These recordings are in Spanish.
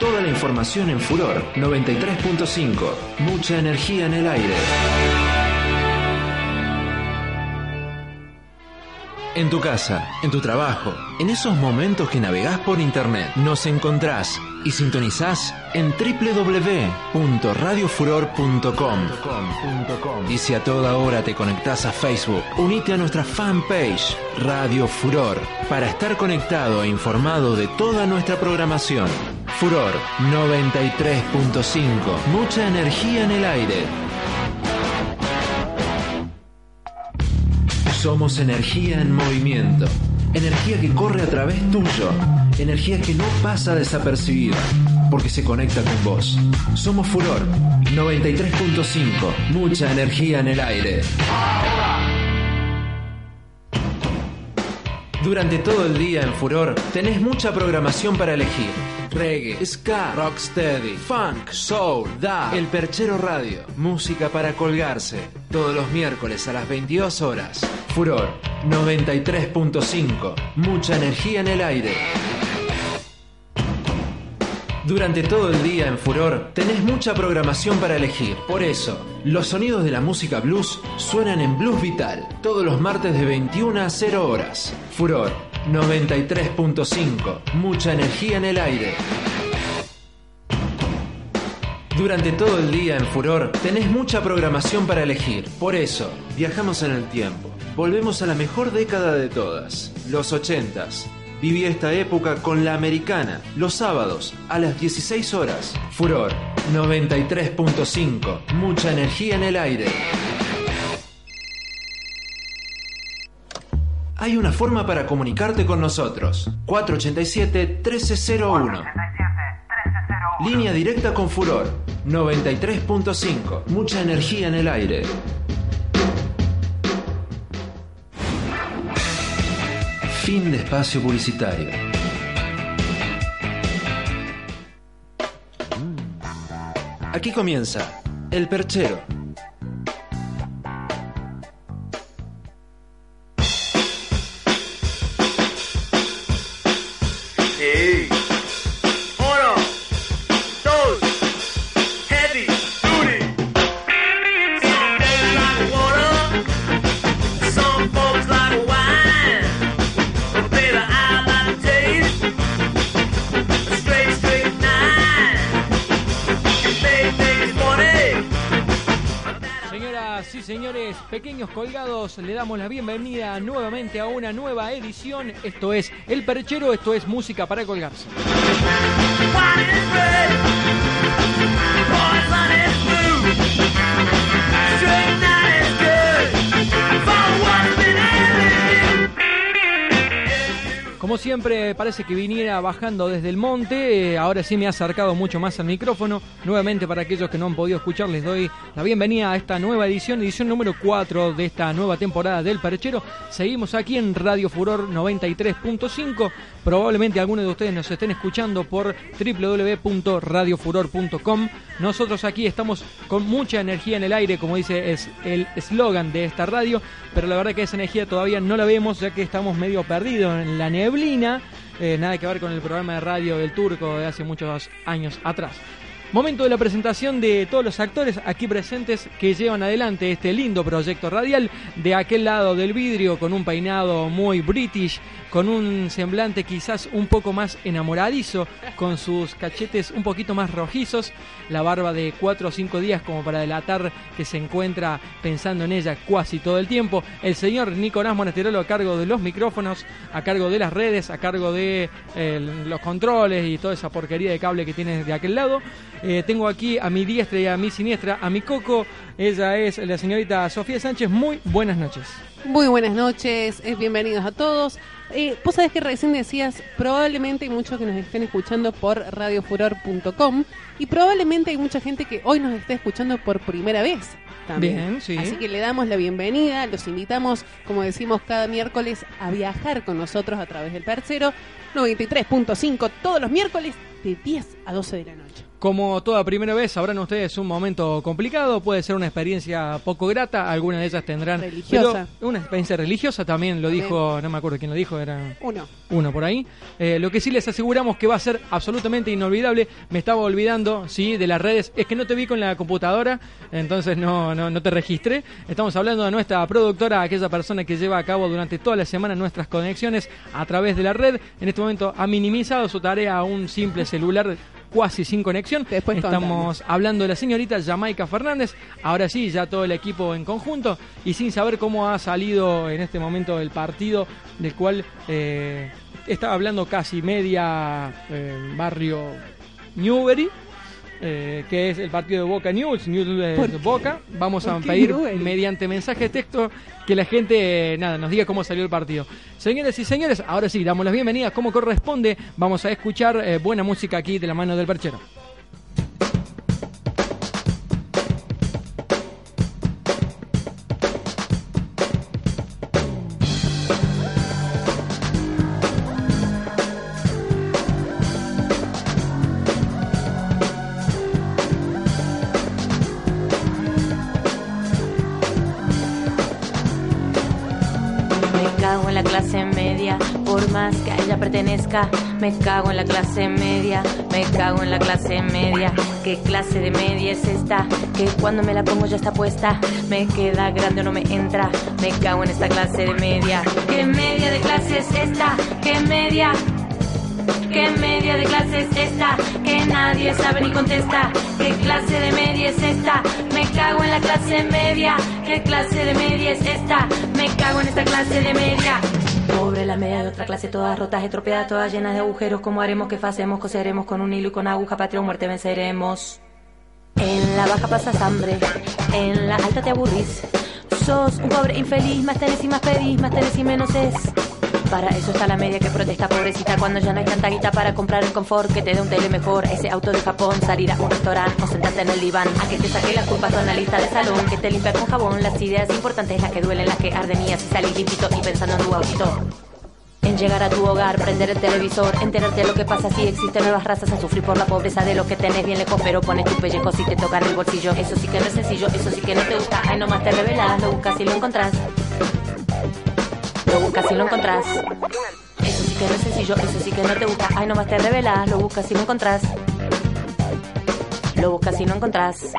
Toda la información en Furor 93.5. Mucha energía en el aire. En tu casa, en tu trabajo, en esos momentos que navegás por internet, nos encontrás y sintonizás en www.radiofuror.com. Y si a toda hora te conectás a Facebook, unite a nuestra fanpage Radio Furor para estar conectado e informado de toda nuestra programación. Furor 93.5. Mucha energía en el aire. Somos energía en movimiento. Energía que corre a través tuyo. Energía que no pasa desapercibida. Porque se conecta con vos. Somos Furor 93.5. Mucha energía en el aire. Durante todo el día en Furor tenés mucha programación para elegir. Reggae, ska, rocksteady, funk, soul, da, El Perchero Radio, música para colgarse. Todos los miércoles a las 22 horas. Furor 93.5. Mucha energía en el aire. Durante todo el día en Furor tenés mucha programación para elegir. Por eso, los sonidos de la música blues suenan en Blues Vital todos los martes de 21 a 0 horas. Furor 93.5. Mucha energía en el aire. Durante todo el día en Furor tenés mucha programación para elegir. Por eso, viajamos en el tiempo. Volvemos a la mejor década de todas, los 80s. Viví esta época con la americana, los sábados a las 16 horas. Furor 93.5. Mucha energía en el aire. Hay una forma para comunicarte con nosotros. 487-1301. Línea directa con Furor 93.5. Mucha energía en el aire. Fin de espacio publicitario. Aquí comienza El Perchero. Señores, pequeños colgados, le damos la bienvenida nuevamente a una nueva edición. Esto es El Perchero, esto es música para colgarse. Como siempre, parece que viniera bajando desde el monte. eh, ahora sí me ha acercado mucho más al micrófono. Nuevamente, para aquellos que no han podido escuchar, les doy la bienvenida a esta nueva edición, edición número 4 de esta nueva temporada del Perchero. Seguimos aquí en Radio Furor 93.5. Probablemente algunos de ustedes nos estén escuchando por www.radiofuror.com. Nosotros aquí estamos con mucha energía en el aire, como dice es el eslogan de esta radio, pero la verdad que esa energía todavía no la vemos, ya que estamos medio perdidos en la Eh, nada que ver con el programa de radio del Turco de hace muchos años atrás. Momento de la presentación de todos los actores aquí presentes que llevan adelante este lindo proyecto radial. De aquel lado del vidrio, con un peinado muy british, con un semblante quizás un poco más enamoradizo, con sus cachetes un poquito más rojizos, la barba de 4 o 5 días como para delatar que se encuentra pensando en ella casi todo el tiempo. El señor Nicolás Monasterolo a cargo de los micrófonos, a cargo de las redes, a cargo de eh, los controles y toda esa porquería de cable que tiene de aquel lado. Eh, tengo aquí a mi diestra y a mi siniestra, a mi coco. Ella es la señorita Sofía Sánchez. Muy buenas noches. Muy buenas noches, bienvenidos a todos. Eh, Vos sabés que recién decías, probablemente hay muchos que nos estén escuchando por radiofuror.com y probablemente hay mucha gente que hoy nos esté escuchando por primera vez. También. Bien, sí. Así que le damos la bienvenida, los invitamos, como decimos cada miércoles, a viajar con nosotros a través del Percero 93.5 todos los miércoles de 10 a 12 de la noche. Como toda primera vez, sabrán ustedes un momento complicado, puede ser una experiencia poco grata, algunas de ellas tendrán... Religiosa. pero una experiencia religiosa también lo dijo, no me acuerdo quién lo dijo, era Uno. uno por ahí. Eh, lo que sí les aseguramos que va a ser absolutamente inolvidable. Me estaba olvidando, sí, de las redes. Es que no te vi con la computadora, entonces no, no, no te registré. Estamos hablando de nuestra productora, aquella persona que lleva a cabo durante toda la semana nuestras conexiones a través de la red. En este momento ha minimizado su tarea a un simple celular cuasi sin conexión. Después Estamos hablando de la señorita Jamaica Fernández. Ahora sí, ya todo el equipo en conjunto y sin saber cómo ha salido en este momento el partido del cual eh, estaba hablando casi media eh, barrio Newbery. Eh, que es el partido de Boca News, News de ¿Por qué? Boca. Vamos a ¿Por qué pedir mediante mensaje de texto que la gente eh, nada nos diga cómo salió el partido. Señores y señores, ahora sí, damos las bienvenidas como corresponde. Vamos a escuchar eh, buena música aquí de la mano del perchero. Que a ella pertenezca. Me cago en la clase media, me cago en la clase media. ¿Qué clase de media es esta? Que cuando me la pongo ya está puesta. Me queda grande o no me entra. Me cago en esta clase de media. ¿Qué media de clase es esta? ¿Qué media? ¿Qué media de clase es esta? Que nadie sabe ni contesta. ¿Qué clase de media es esta? Me cago en la clase media. ¿Qué clase de media es esta? Me cago en esta clase de media. Pobre la media de otra clase, todas rotas, estropeadas, todas llenas de agujeros. ¿Cómo haremos? ¿Qué hacemos? Coseremos con un hilo y con aguja, patria o muerte venceremos. En la baja pasas hambre, en la alta te aburrís. Sos un pobre infeliz, más tenés y más pedís, más tenés y menos es. Para eso está la media que protesta, pobrecita, cuando ya no hay tanta guita para comprar el confort, que te dé un tele mejor, ese auto de Japón, salir a un restaurante o sentarte en el diván, a que te saque las culpas con la lista de salón, que te limpia con jabón, las ideas importantes, las que duelen, las que arden y así salir limpito y pensando en tu autito. En llegar a tu hogar, prender el televisor, enterarte de lo que pasa si existen nuevas razas a sufrir por la pobreza de lo que tenés bien lejos, pero pones tu pellejo si te tocan el bolsillo. Eso sí que no es sencillo, eso sí que no te gusta, ay nomás te revelas, lo buscas y lo encontrás. Lo buscas y lo encontrás. Eso sí que no es sencillo, eso sí que no te gusta, ay nomás te revelas, lo buscas y lo encontrás. Lo buscas y lo encontrás.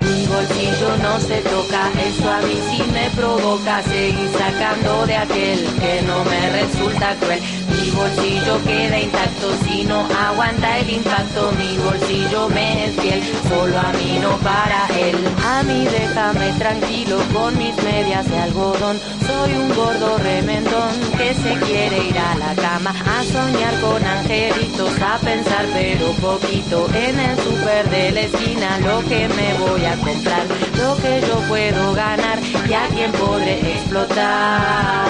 Mi bolsillo no se toca, eso a mí sí me provoca seguir sacando de aquel que no me resulta cruel. Mi bolsillo queda intacto si no aguanta el impacto. Mi bolsillo me es fiel, solo a mí no para él. A mí déjame tranquilo con mis medias de algodón. Soy un gordo remendón que se quiere ir a la cama a soñar con angelitos, a pensar pero poquito en el super de la esquina lo que me voy a comprar, lo que yo puedo ganar y a quién podré explotar.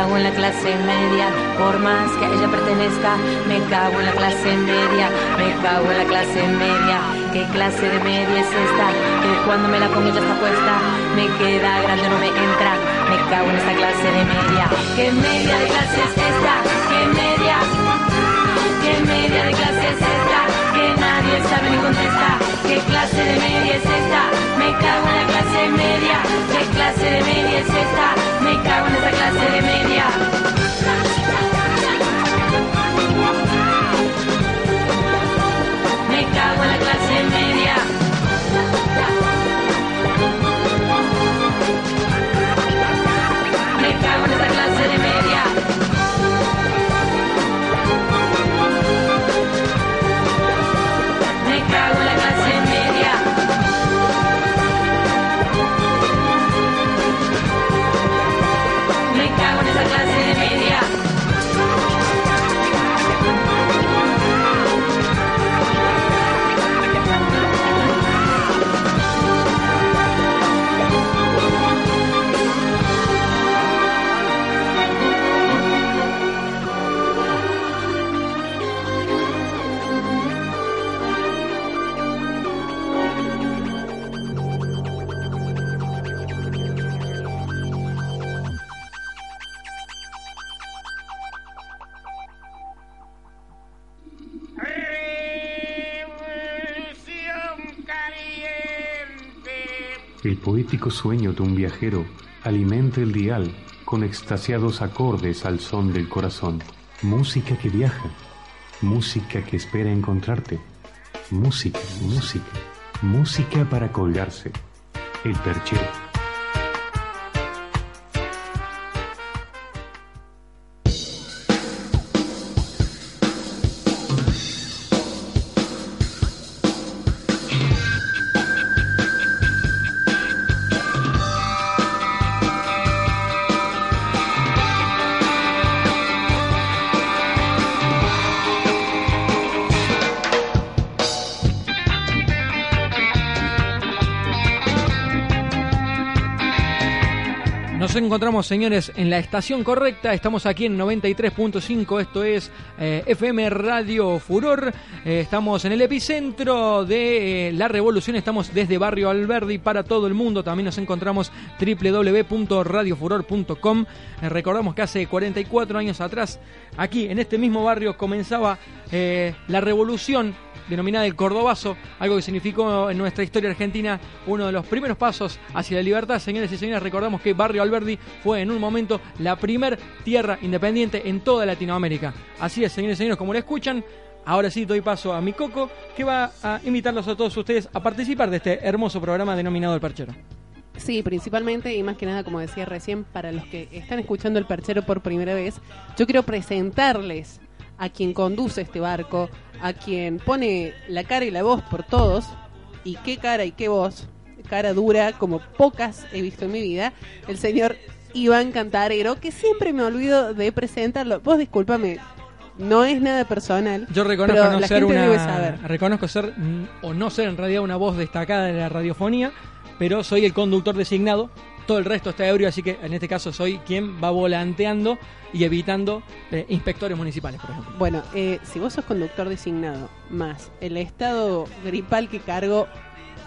Cago en la clase media, por más que a ella pertenezca. Me cago en la clase media, me cago en la clase media. ¿Qué clase de media es esta? Que cuando me la pongo ya está puesta. Me queda grande, no me entra. Me cago en esta clase de media. ¿Qué media de clase es esta? ¿Qué media? ¿Qué media de clase es esta? Que nadie sabe ni contesta. ¿Qué clase de media es esta? Me cago en la clase media. ¿Qué clase de media es esta? Me cago en esta clase de media. Me cago en la clase media. Me cago en esta clase de media. Poético sueño de un viajero alimenta el dial con extasiados acordes al son del corazón. Música que viaja, música que espera encontrarte. Música, música, música para colgarse. El perchero. Encontramos, señores, en la estación correcta. Estamos aquí en 93.5. Esto es eh, FM Radio Furor. Eh, estamos en el epicentro de eh, la revolución. Estamos desde Barrio Alberdi para todo el mundo. También nos encontramos www.radiofuror.com. Recordamos que hace 44 años atrás, aquí en este mismo barrio, comenzaba la revolución denominada el Cordobazo, algo que significó en nuestra historia argentina uno de los primeros pasos hacia la libertad. Señores y señores, recordamos que Barrio Alberdi fue en un momento la primer tierra independiente en toda Latinoamérica. Así es, señores y señores, como lo escuchan, ahora sí doy paso a mi Coco, que va a invitarlos a todos ustedes a participar de este hermoso programa denominado El Perchero. Sí, principalmente y más que nada, como decía recién, para los que están escuchando el perchero por primera vez, yo quiero presentarles a quien conduce este barco, a quien pone la cara y la voz por todos, y qué cara y qué voz, cara dura como pocas he visto en mi vida, el señor Iván Cantarero, que siempre me olvido de presentarlo. Vos discúlpame, no es nada personal. Yo reconozco pero no la ser gente una debe saber. reconozco ser o no ser en realidad una voz destacada de la radiofonía, pero soy el conductor designado. Todo el resto está ebrio, así que en este caso soy quien va volanteando y evitando eh, inspectores municipales, por ejemplo. Bueno, eh, si vos sos conductor designado, más el estado gripal que cargo,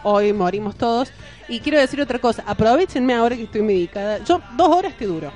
hoy morimos todos. Y quiero decir otra cosa, aprovechenme ahora que estoy medicada. Yo dos horas te duro.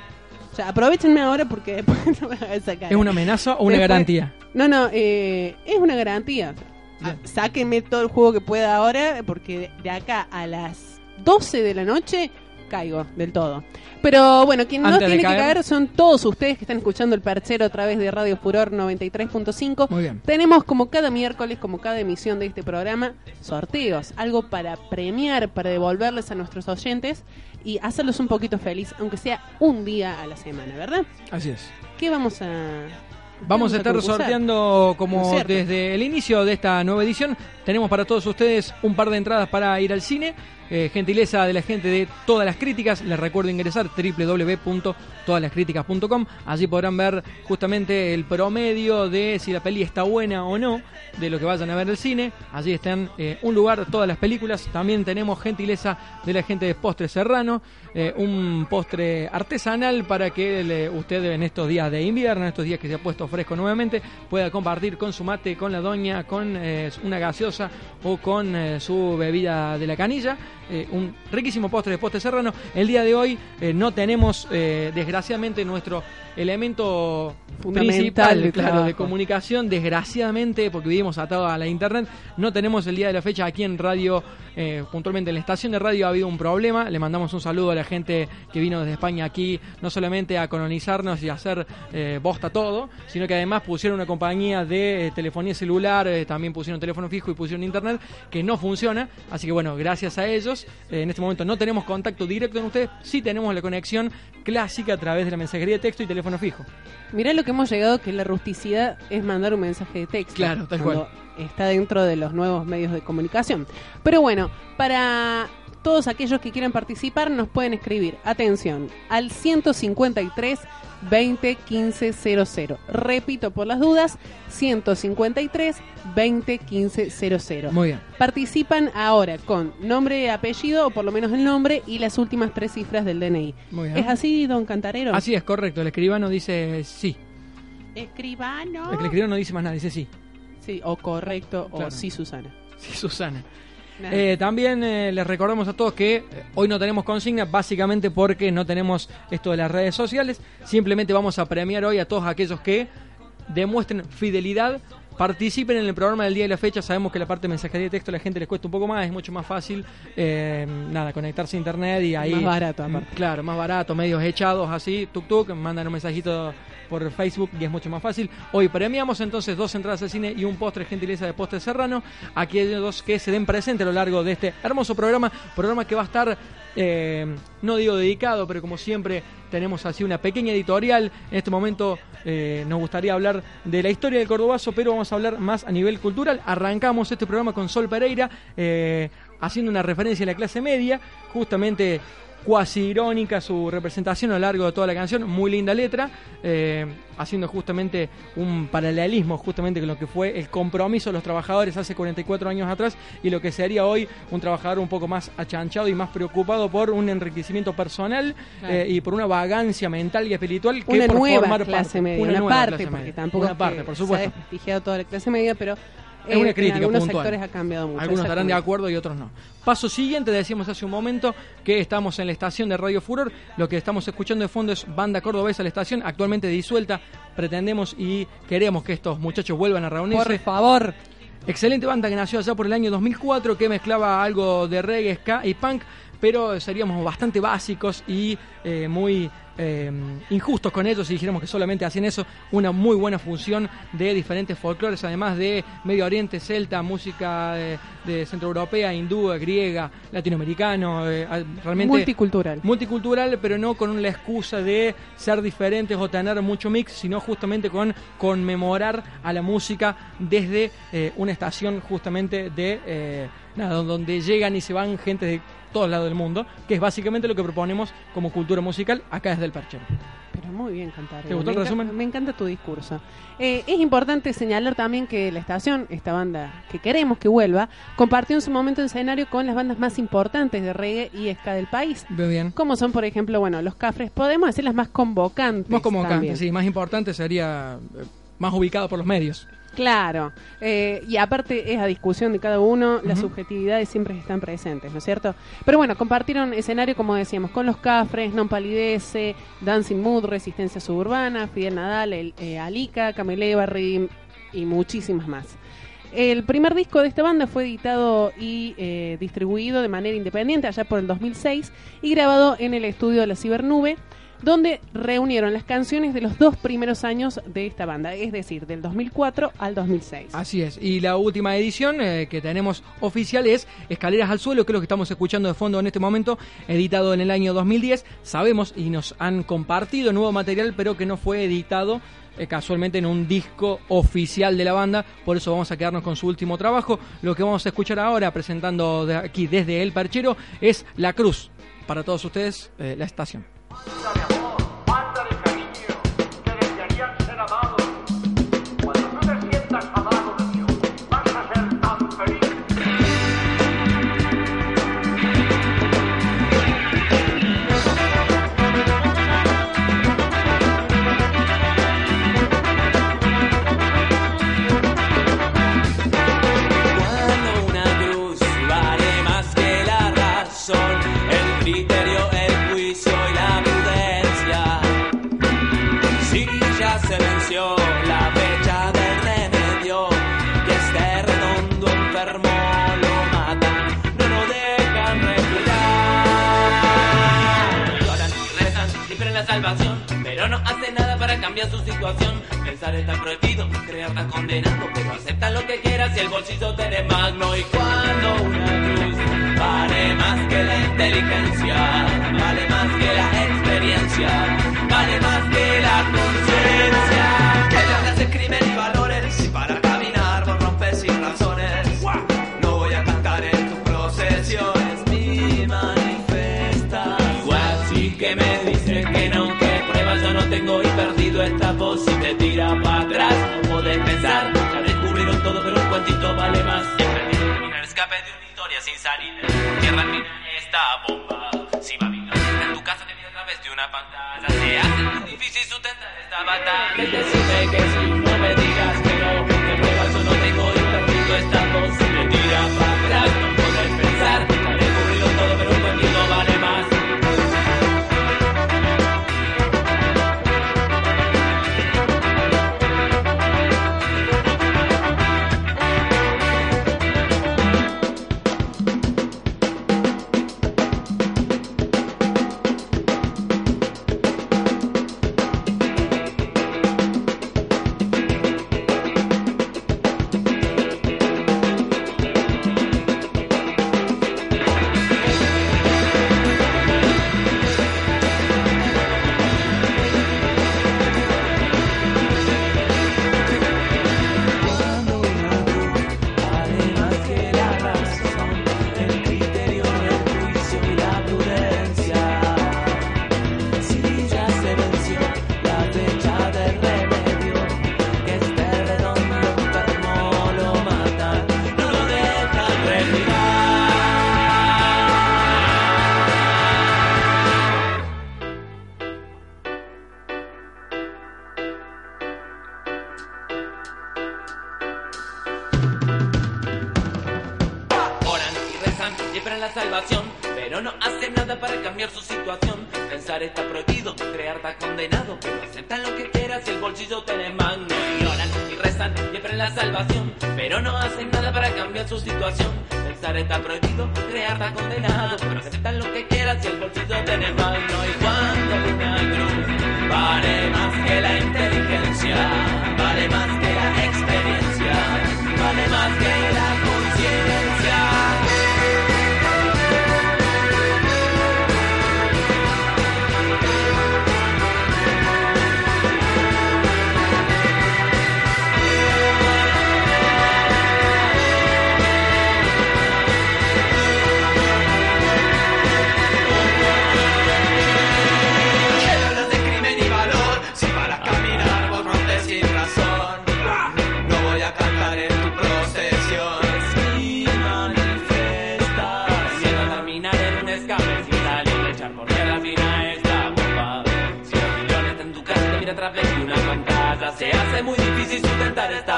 O sea, aprovechenme ahora porque después no me hagan sacar. ¿Es una amenaza o una Después- garantía? No, no, eh, es una garantía. Ah, sáquenme todo el juego que pueda ahora, porque de- de acá a las 12 de la noche caigo del todo. Pero bueno, quien no Antes tiene que caer- son todos ustedes que están escuchando el perchero a través de Radio Furor 93.5. Muy bien. Tenemos como cada miércoles, como cada emisión de este programa, sorteos, algo para premiar, para devolverles a nuestros oyentes y hacerlos un poquito feliz, aunque sea un día a la semana, ¿verdad? Así es. ¿Qué vamos a Vamos a estar concursar? sorteando como desde el inicio de esta nueva edición. Tenemos para todos ustedes un par de entradas para ir al cine. Eh, gentileza de la gente de Todas las Críticas. Les recuerdo ingresar www.todalascríticas.com. Allí podrán ver justamente el promedio de si la peli está buena o no de lo que vayan a ver el cine. Allí están eh, un lugar, todas las películas. También tenemos gentileza de la gente de Postre Serrano. eh, un postre artesanal para que le- usted en estos días de invierno, en estos días que se ha puesto fresco nuevamente, pueda compartir con su mate, con la doña, con eh, una gaseosa o con eh, su bebida de la canilla. Eh, un riquísimo postre de postre serrano. El día de hoy eh, no tenemos, eh, desgraciadamente, nuestro elemento principal de claro, de comunicación, desgraciadamente, porque vivimos atados a la internet, no tenemos el día de la fecha aquí en radio, puntualmente en la estación de radio. Ha habido un problema, le mandamos un saludo a la gente que vino desde España aquí, no solamente a colonizarnos y a hacer bosta todo, sino que además pusieron una compañía de telefonía celular, también pusieron teléfono fijo y pusieron internet, que no funciona, así que bueno, gracias a ellos, eh, en este momento no tenemos contacto directo con ustedes, sí tenemos la conexión clásica a través de la mensajería de texto y teléfono fijo. Mirá lo que hemos llegado, que la rusticidad es mandar un mensaje de texto. Claro, tal Está dentro de los nuevos medios de comunicación. Pero bueno, para todos aquellos que quieran participar, nos pueden escribir, atención, al 153 20 15 00. Repito por las dudas, 153 20 15 00. Muy bien. Participan ahora con nombre, apellido, o por lo menos el nombre, y las últimas tres cifras del DNI. Muy bien. ¿Es así, don Cantarero? Así es, correcto. El escribano dice sí. Escribano. El escribano no dice más nada, dice sí. Sí, o correcto, Claro. o sí, Susana. Sí, Susana. Eh, también eh, les recordamos a todos que eh, hoy no tenemos consigna, básicamente porque no tenemos esto de las redes sociales. Simplemente vamos a premiar hoy a todos aquellos que demuestren fidelidad participen en el programa del día y la fecha. Sabemos que la parte de mensajería de texto a la gente les cuesta un poco más, es mucho más fácil, eh, nada, conectarse a internet y ahí... Más barato, Mm, aparte. Claro, más barato, medios echados así, tuk tuk, mandan un mensajito por Facebook y es mucho más fácil. Hoy premiamos entonces dos entradas al cine y un postre gentileza de Postre Serrano. Aquellos que se den presente a lo largo de este hermoso programa, programa que va a estar, eh, no digo dedicado, pero como siempre tenemos así una pequeña editorial. En este momento eh, nos gustaría hablar de la historia del Cordobazo, pero vamos a hablar más a nivel cultural. Arrancamos este programa con Sol Pereira, eh, haciendo una referencia a la clase media, justamente cuasi irónica su representación a lo largo de toda la canción, muy linda letra, eh, haciendo justamente un paralelismo justamente con lo que fue el compromiso de los trabajadores hace 44 años atrás y lo que sería hoy un trabajador un poco más achanchado y más preocupado por un enriquecimiento personal Claro. eh, y por una vagancia mental y espiritual que Una por nueva formar clase parte, media, una una, nueva parte, clase porque media. tampoco una parte, por se ha supuesto. desprestigiado toda la clase media, pero Es una crítica en algunos puntual. sectores ha cambiado mucho. Algunos estarán de acuerdo y otros no. Paso siguiente, decíamos hace un momento que estamos en la estación de Radio Furor. Lo que estamos escuchando de fondo es banda cordobesa la estación, actualmente disuelta. Pretendemos y queremos que estos muchachos vuelvan a reunirse. Por favor. Excelente banda que nació allá por el año 2004, que mezclaba algo de reggae, ska y punk, pero seríamos bastante básicos y eh, muy eh, injustos con ellos si dijéramos que solamente hacían eso. Una muy buena función de diferentes folclores, además de Medio Oriente, celta, música de, de centroeuropea, hindú, griega, latinoamericano, eh, realmente Multicultural. multicultural, pero no con la excusa de ser diferentes o tener mucho mix, sino justamente con conmemorar a la música desde eh, una estación justamente de eh, nada, donde llegan y se van gente de todos lados del mundo, que es básicamente lo que proponemos como cultura musical acá desde el Perchero. Pero muy bien cantar. ¿Te gustó me el enca- resumen? Me encanta tu discurso. Eh, es importante señalar también que la estación, esta banda que queremos que vuelva, compartió en su momento escenario con las bandas más importantes de reggae y ska del país. Veo bien. Como son, por ejemplo, bueno, los Cafres, podemos decir las más convocantes. Más acá, también. sí, más importante sería eh, más ubicado por los medios. Claro, eh, y aparte es a discusión de cada uno, las subjetividades siempre están presentes, ¿no es cierto? Pero bueno, compartieron escenario, como decíamos, con los Cafres, Non Palidece, Dancing Mood, Resistencia Suburbana, Fidel Nadal, el, eh, Alica, Camille Barry y muchísimas más. El primer disco de esta banda fue editado y eh, distribuido de manera independiente allá por el 2006 y grabado en el estudio de la Cibernube, donde reunieron las canciones de los dos primeros años de esta banda, es decir, del 2004 al 2006. Así es. Y la última edición eh, que tenemos oficial es Escaleras al Suelo, que es lo que estamos escuchando de fondo en este momento, editado en el año 2010. Sabemos y nos han compartido nuevo material, pero que no fue editado eh, casualmente en un disco oficial de la banda. Por eso vamos a quedarnos con su último trabajo. Lo que vamos a escuchar ahora, presentando aquí desde El Perchero, es La Cruz. Para todos ustedes, eh, la estación. De amor, manda de cariño, que desearían ser amados. Cuando tú te sientas amado cambiar su situación. Pensar está prohibido, creer está condenado, pero acepta lo que quieras si el bolsillo te de magno. Y cuando una cruz vale más que la inteligencia, vale más que la experiencia, vale más que la conciencia. Que ya hace crimen y valores, y para y te tira para atrás. No podés pensar, ya descubrieron todo, pero un cuentito vale más. He terminar escape de una historia sin salir. Tierra mina esta bomba. Si va bien, en tu casa te vi a través de una pantalla. Se hace muy difícil sustentar esta batalla. Decime que si la salvación, pero no hacen nada para cambiar su situación. Pensar está prohibido, crear está condenado, pero aceptan lo que quieras si el bolsillo tiene más. No ignoran y rezan y esperan la salvación, pero no hacen nada para cambiar su situación. Pensar está prohibido, crear está condenado, pero aceptan lo que quieras si el bolsillo tiene más. No y cuando una cruz vale más que la inteligencia,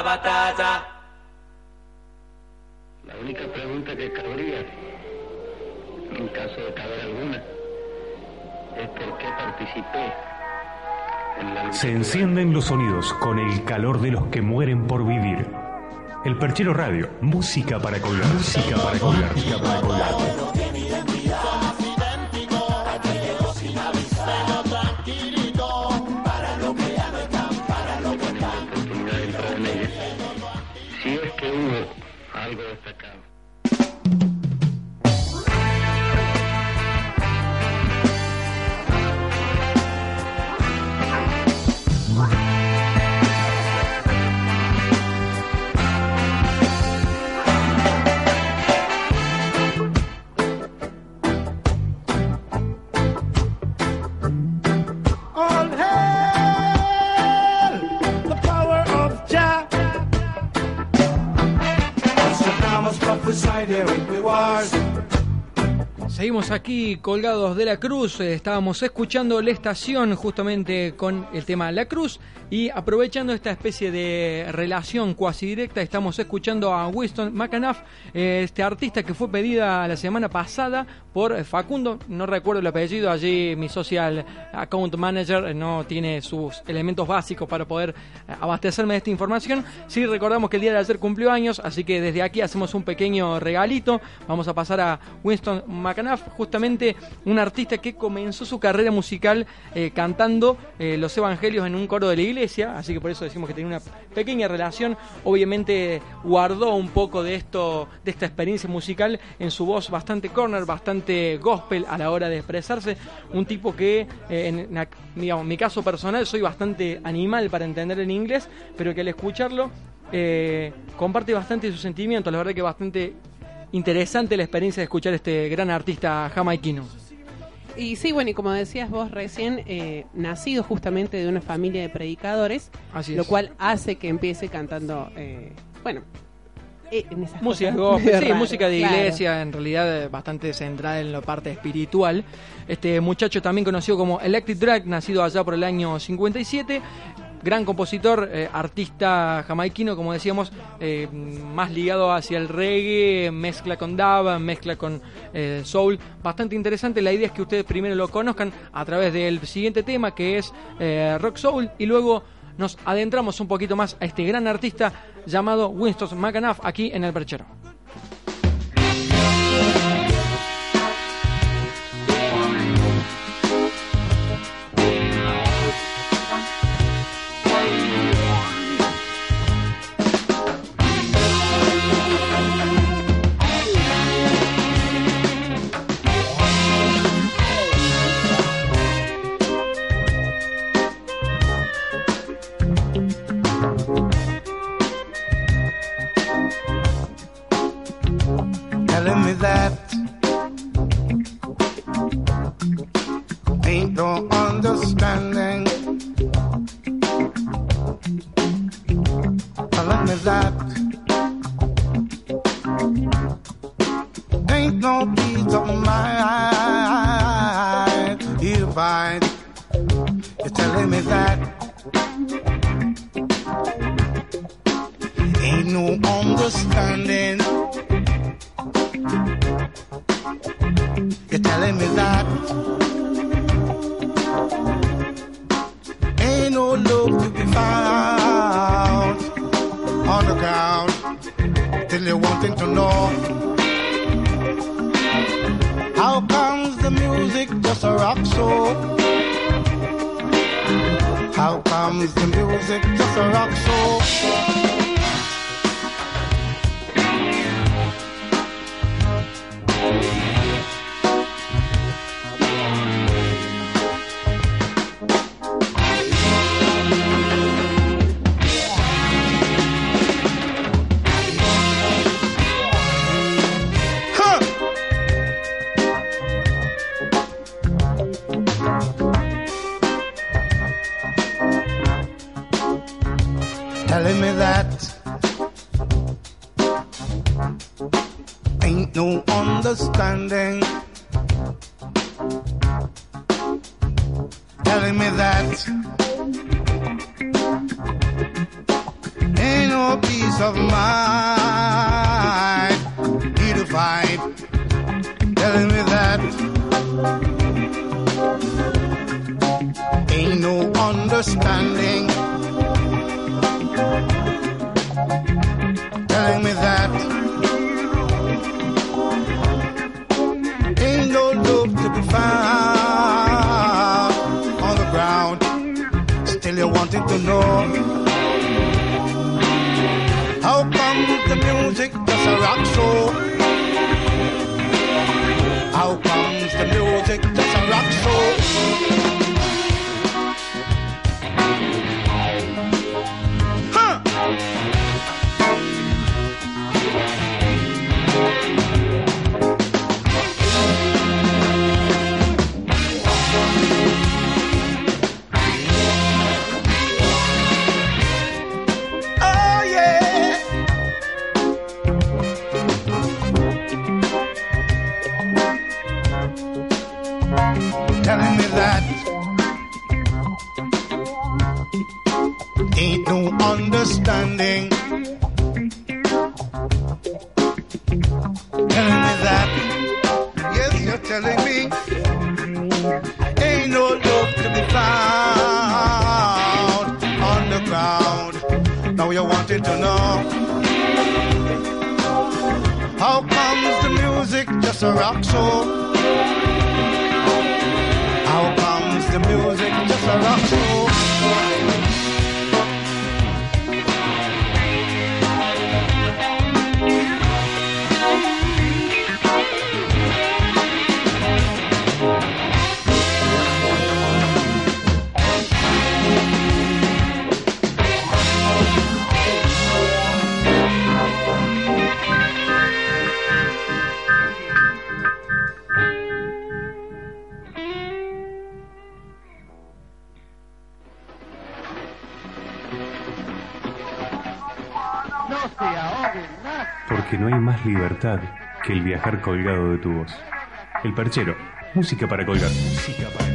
batalla La única pregunta que cabría, en caso de caber alguna, es por qué participé en la lucha. Se encienden los sonidos con el calor de los que mueren por vivir. El Perchero Radio, música para colgar. Música para colgar. Música para colgar. beside her in the Wars. Seguimos aquí colgados de la cruz, eh, estábamos escuchando la estación justamente con el tema La Cruz y aprovechando esta especie de relación cuasi directa estamos escuchando a Winston McAnuff, eh, este artista que fue pedida la semana pasada por Facundo, no recuerdo el apellido, allí mi social account manager no tiene sus elementos básicos para poder eh, abastecerme de esta información, sí recordamos que el día de ayer cumplió años, así que desde aquí hacemos un pequeño regalito, vamos a pasar a Winston McAnuff, justamente un artista que comenzó su carrera musical eh, cantando eh, los evangelios en un coro de la iglesia, así que por eso decimos que tiene una pequeña relación. Obviamente guardó un poco de esto, de esta experiencia musical en su voz bastante corner, bastante gospel a la hora de expresarse. Un tipo que, eh, en, mi caso personal, soy bastante animal para entender el inglés, pero que al escucharlo comparte bastante sus sentimientos. La verdad que bastante interesante la experiencia de escuchar este gran artista jamaiquino. Y sí, bueno, y como decías vos recién, eh, nacido justamente de una familia de predicadores, Así lo cual hace que empiece cantando, eh, bueno, eh, en esas Música gospel, sí, música de claro. iglesia, en realidad eh, bastante centrada en la parte espiritual. Este muchacho también conocido como Electric Drag, nacido allá por el año 57. Gran compositor, eh, artista jamaiquino, como decíamos, eh, más ligado hacia el reggae, mezcla con dub, mezcla con eh, soul. Bastante interesante. La idea es que ustedes primero lo conozcan a través del siguiente tema, que es eh, Rock Soul, y luego nos adentramos un poquito más a este gran artista llamado Winston McAnuff aquí en el Perchero. That ain't no understanding. Telling me that ain't no peace of mind. You find you're telling me that ain't no understanding. Me that. Ain't no love to be found on the ground till you're wanting to know. How comes the music just a rock so? How comes the music just a rock so que el viajar colgado de tu voz. El perchero, música para colgar. Música para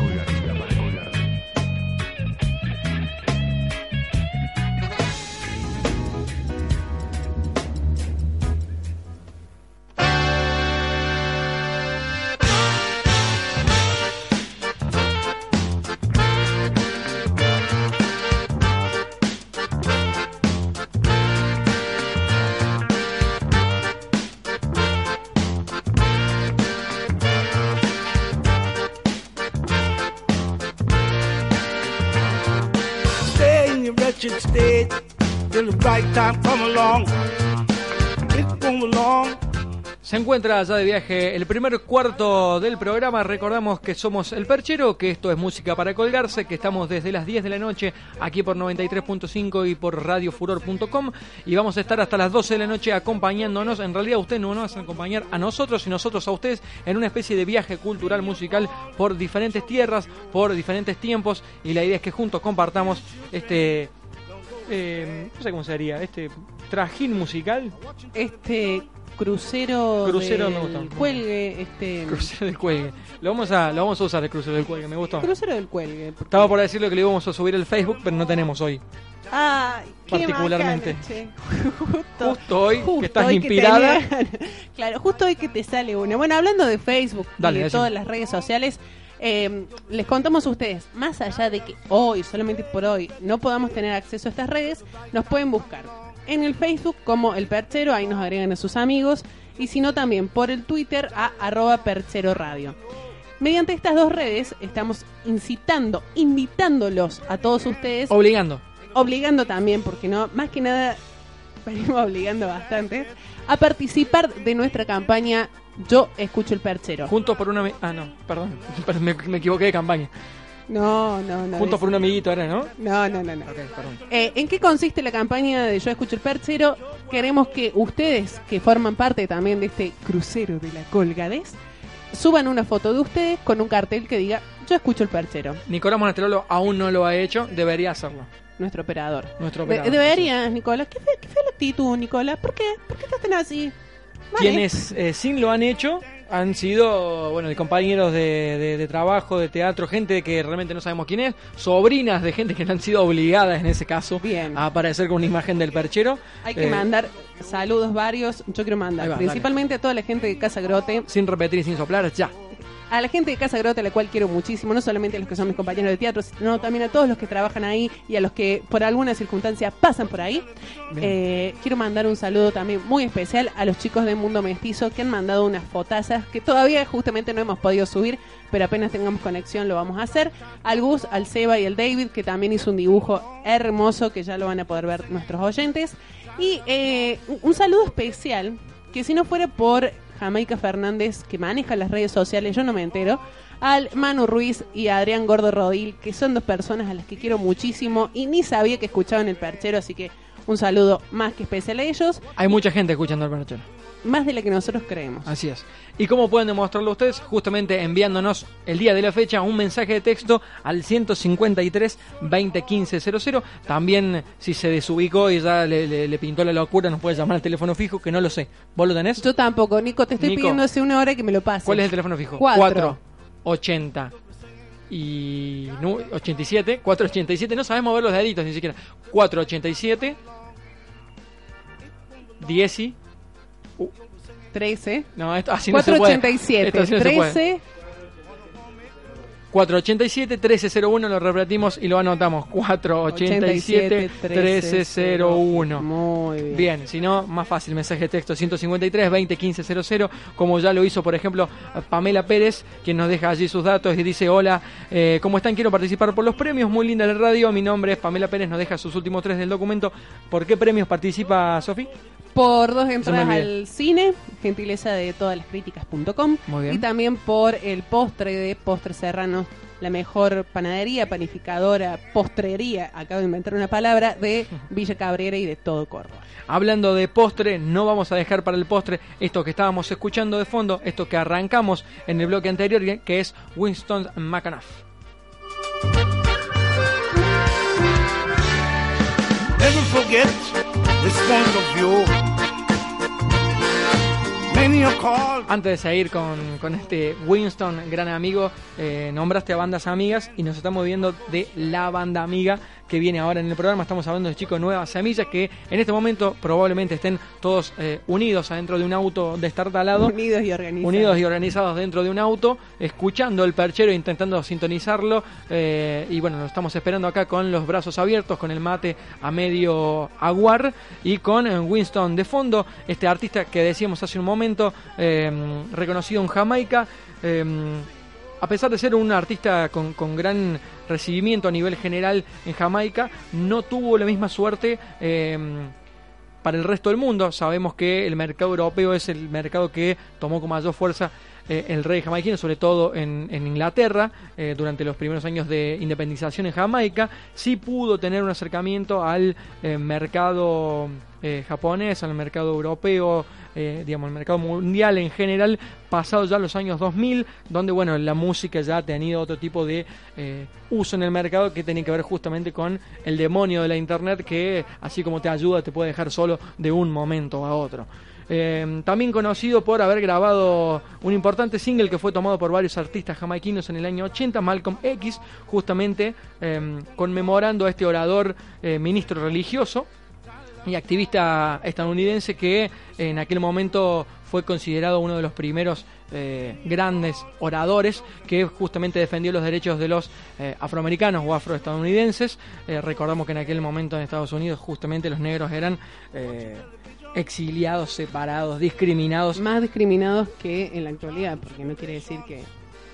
encuentra ya de viaje el primer cuarto del programa. Recordamos que somos El Perchero, que esto es música para colgarse, que estamos desde las 10 de la noche aquí por 93.5 y por radiofuror.com. Y vamos a estar hasta las 12 de la noche acompañándonos. En realidad, usted no nos va a acompañar a nosotros y nosotros a ustedes en una especie de viaje cultural musical por diferentes tierras, por diferentes tiempos. Y la idea es que juntos compartamos este. eh, cómo se haría, este trajín musical. Este crucero, Crucero del me cuelgue, este Crucero del cuelgue. Lo vamos a, lo vamos a usar el crucero del cuelgue, me gustó. crucero del cuelgue. porque- Estaba por decirle que le íbamos a subir el Facebook, pero no tenemos hoy. Qué Particularmente. che. Justo, Justo hoy, justo que estás hoy inspirada. claro, justo hoy que te sale una. Bueno, hablando de Facebook Dale, y de decime. todas las redes sociales, eh, les contamos a ustedes, más allá de que hoy, solamente por hoy, no podamos tener acceso a estas redes, nos pueden buscar en el Facebook como El Perchero, ahí nos agregan a sus amigos, y si no también por el Twitter a arroba Perchero Radio. Mediante estas dos redes estamos incitando, invitándolos a todos ustedes Obligando. obligando también, porque no, más que nada, venimos obligando bastante, a participar de nuestra campaña Yo Escucho el Perchero. Juntos por una... Ah, no, perdón. Perdón, Me, me equivoqué de campaña. No, no, no. Juntos por un amiguito era, ¿no? No, no, no, no. Ok, perdón. Eh, ¿En qué consiste la campaña de Yo Escucho el Perchero? Queremos que ustedes, que forman parte también de este crucero de la colgadez, suban una foto de ustedes con un cartel que diga Yo Escucho el Perchero, Nicolás Monasterolo aún no lo ha hecho, debería hacerlo. nuestro operador. Nuestro De- operador. deberías, Nicolás. ¿Qué fea, qué fea la actitud, Nicolás. ¿Por qué? ¿Por qué estás tan así? Vale. Quienes eh, sí lo han hecho han sido, bueno, de compañeros de, de- de trabajo, de teatro, gente que realmente no sabemos quién es, sobrinas de gente que no han sido obligadas en ese caso Bien. a aparecer con una imagen del perchero. Hay que Eh, mandar saludos varios. Yo quiero mandar va, principalmente a toda la gente de Casa Grote. Sin repetir y sin soplar, ya. A la gente de Casa Grote, a la cual quiero muchísimo, no solamente a los que son mis compañeros de teatro, sino también a todos los que trabajan ahí y a los que por alguna circunstancia pasan por ahí. Eh, quiero mandar un saludo también muy especial a los chicos de Mundo Mestizo que han mandado unas fotazas que todavía justamente no hemos podido subir, pero apenas tengamos conexión lo vamos a hacer. Al Gus, al Seba y al David, que también hizo un dibujo hermoso que ya lo van a poder ver nuestros oyentes. Y eh, un saludo especial, que si no fuera por Jamaica Fernández, que maneja las redes sociales, yo no me entero, al Manu Ruiz y a Adrián Gordo Rodil, que son dos personas a las que quiero muchísimo y ni sabía que escuchaban el perchero, así que un saludo más que especial a ellos, Hay mucha gente escuchando el perchero. Más de la que nosotros creemos. Así es. ¿Y cómo pueden demostrarlo ustedes? Justamente enviándonos el día de la fecha un mensaje de texto al 153 2015 00. También, si se desubicó y ya le, le- le pintó la locura, nos puede llamar al teléfono fijo, que no lo sé. ¿Vos lo tenés? Yo tampoco, Nico, te estoy Nico. pidiendo hace una hora que me lo pases. ¿Cuál es el teléfono fijo? Cuatro. 80 y nu- 87, 487, no sabemos ver los deditos ni siquiera. 487 10 y 13. no, esto así no se puede. 487, Esto así no se puede. 13. 487 1301 lo repetimos y lo anotamos. 487 1301. Muy bien. Bien, si no, más fácil, mensaje de texto 153 20 15 00, como ya lo hizo, por ejemplo, Pamela Pérez, quien nos deja allí sus datos y dice, hola, eh, ¿cómo están? Quiero participar por los premios, muy linda la radio, mi nombre es Pamela Pérez, nos deja sus últimos tres del documento. ¿Por qué premios participa Sofi? Por dos entradas al cine, gentileza de todas las críticas.com. Muy bien. Y también por el postre de Postres Serranos, la mejor panadería, panificadora, postrería, acabo de inventar una palabra, de Villa Cabrera y de todo Córdoba. Hablando de postre, no vamos a dejar para el postre esto que estábamos escuchando de fondo, esto que arrancamos en el bloque anterior, que es Winston McAnuff. Never forget this point of view. Antes de seguir con, con este Winston, gran amigo, eh, nombraste a bandas amigas y nos estamos viendo de la banda amiga que viene ahora en el programa. Estamos hablando de chicos Nuevas Semillas que en este momento probablemente estén todos eh, unidos adentro de un auto destartalado. Unidos y organizados. Unidos y organizados dentro de un auto, escuchando el perchero, intentando sintonizarlo. eh, y bueno, lo estamos esperando acá con los brazos abiertos, con el mate a medio aguar y con eh, Winston de fondo, este artista que decíamos hace un momento, eh, reconocido en Jamaica. A pesar de ser un artista con, con gran recibimiento a nivel general en Jamaica, no tuvo la misma suerte. eh, para el resto del mundo. Sabemos que el mercado europeo es el mercado que tomó con mayor fuerza eh, el rey jamaiquino, sobre todo en, en Inglaterra, eh, durante los primeros años de independización en Jamaica. Sí pudo tener un acercamiento al eh, mercado eh, japonés, al mercado europeo, eh, digamos, el mercado mundial en general, pasado ya los años 2000, donde, bueno, la música ya ha tenido otro tipo de uso en el mercado que tiene que ver justamente con el demonio de la internet que, así como te ayuda, te puede dejar solo de un momento a otro. Eh, también conocido por haber grabado un importante single que fue tomado por varios artistas jamaiquinos en el año 80, Malcolm X, justamente eh, conmemorando a este orador eh, ministro religioso y activista estadounidense que en aquel momento fue considerado uno de los primeros eh, grandes oradores que justamente defendió los derechos de los eh, afroamericanos o afroestadounidenses. Recordamos que en aquel momento en Estados Unidos justamente los negros eran exiliados, separados, discriminados. Más discriminados que en la actualidad, porque no quiere decir que.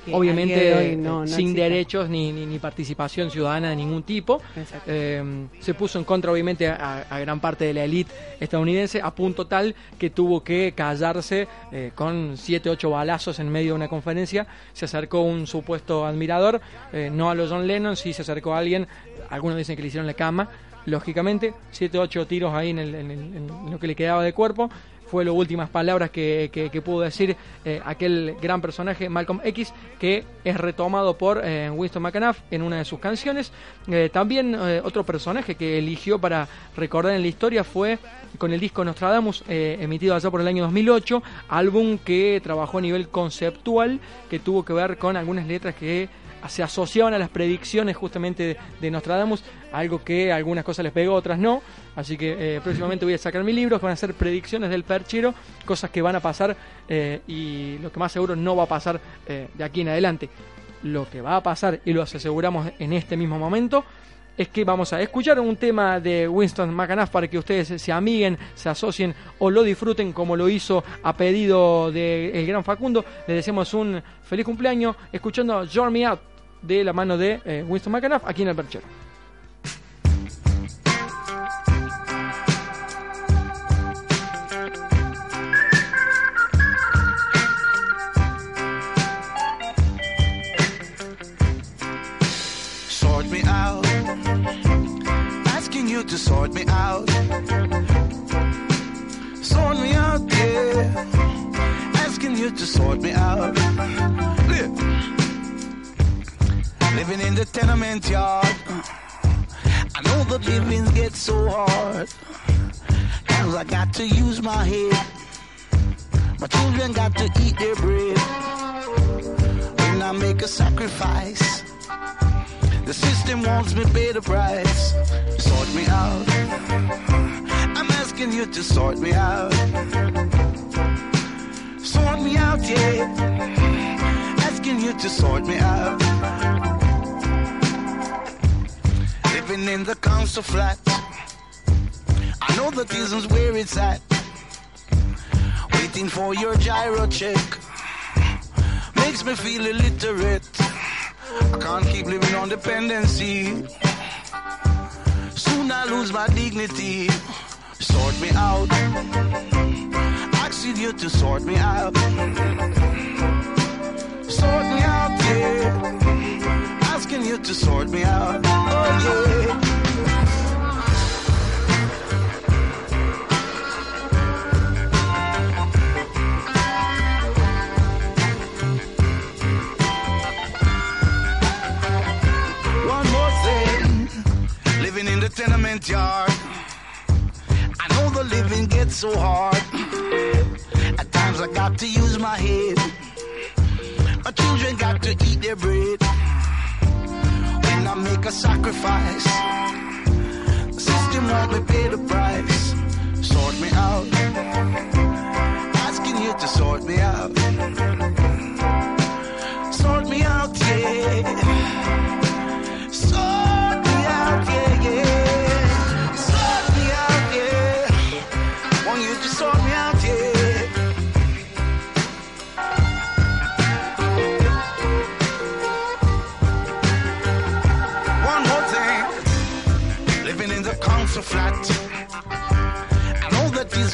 que Obviamente a día de hoy no- no sin exista. derechos ni, ni, ni participación ciudadana de ningún tipo. Eh, se puso en contra obviamente a, a gran parte de la élite estadounidense a punto tal que tuvo que callarse eh, con 7, 8 balazos en medio de una conferencia. Se acercó un supuesto admirador, eh, no a los John Lennon, sí se acercó a alguien, algunos dicen que le hicieron la cama, lógicamente, 7, 8 tiros ahí en, el- en el- en lo que le quedaba de cuerpo. Fue las últimas palabras que, pudo decir eh, aquel gran personaje Malcolm X, que es retomado por eh, Winston McAnuff en una de sus canciones. Eh, también otro personaje que eligió para recordar en la historia fue con el disco Nostradamus, emitido allá por el año 2008, álbum que trabajó a nivel conceptual, que tuvo que ver con algunas letras que se asociaban a las predicciones justamente de, de Nostradamus, algo que algunas cosas les pegó, otras no. Así que eh, próximamente voy a sacar mi libro, van a ser predicciones del perchero, cosas que van a pasar eh, y lo que más seguro no va a pasar eh, de aquí en adelante. Lo que va a pasar, y lo aseguramos en este mismo momento, es que vamos a escuchar un tema de Winston McAnuff para que ustedes se amiguen, se asocien o lo disfruten como lo hizo a pedido del gran Facundo. Le deseamos un feliz cumpleaños escuchando Join Me Out de la mano de eh, Winston McAnuff aquí en el Perchero. to sort me out. Sort me out, yeah. Asking you to sort me out. Living in the tenement yard. I know the living gets so hard. Cause I got to use my head. My children got to eat their bread. When I make a sacrifice. The system wants me to pay the price. Sort me out. I'm asking you to sort me out. Sort me out, yeah. Asking you to sort me out. Living in the council flat. I know that isn't where it's at. Waiting for your gyro check. Makes me feel illiterate. I can't keep living on dependency. Soon I lose my dignity. Sort me out. Asking you to sort me out. Sort me out, yeah. Asking you to sort me out. Oh, yeah. One more thing, living in the tenement yard. I know the living gets so hard. At times I got to use my head. My children got to eat their bread. A sacrifice, the system won't me pay the price. Sort me out, asking you to sort me out.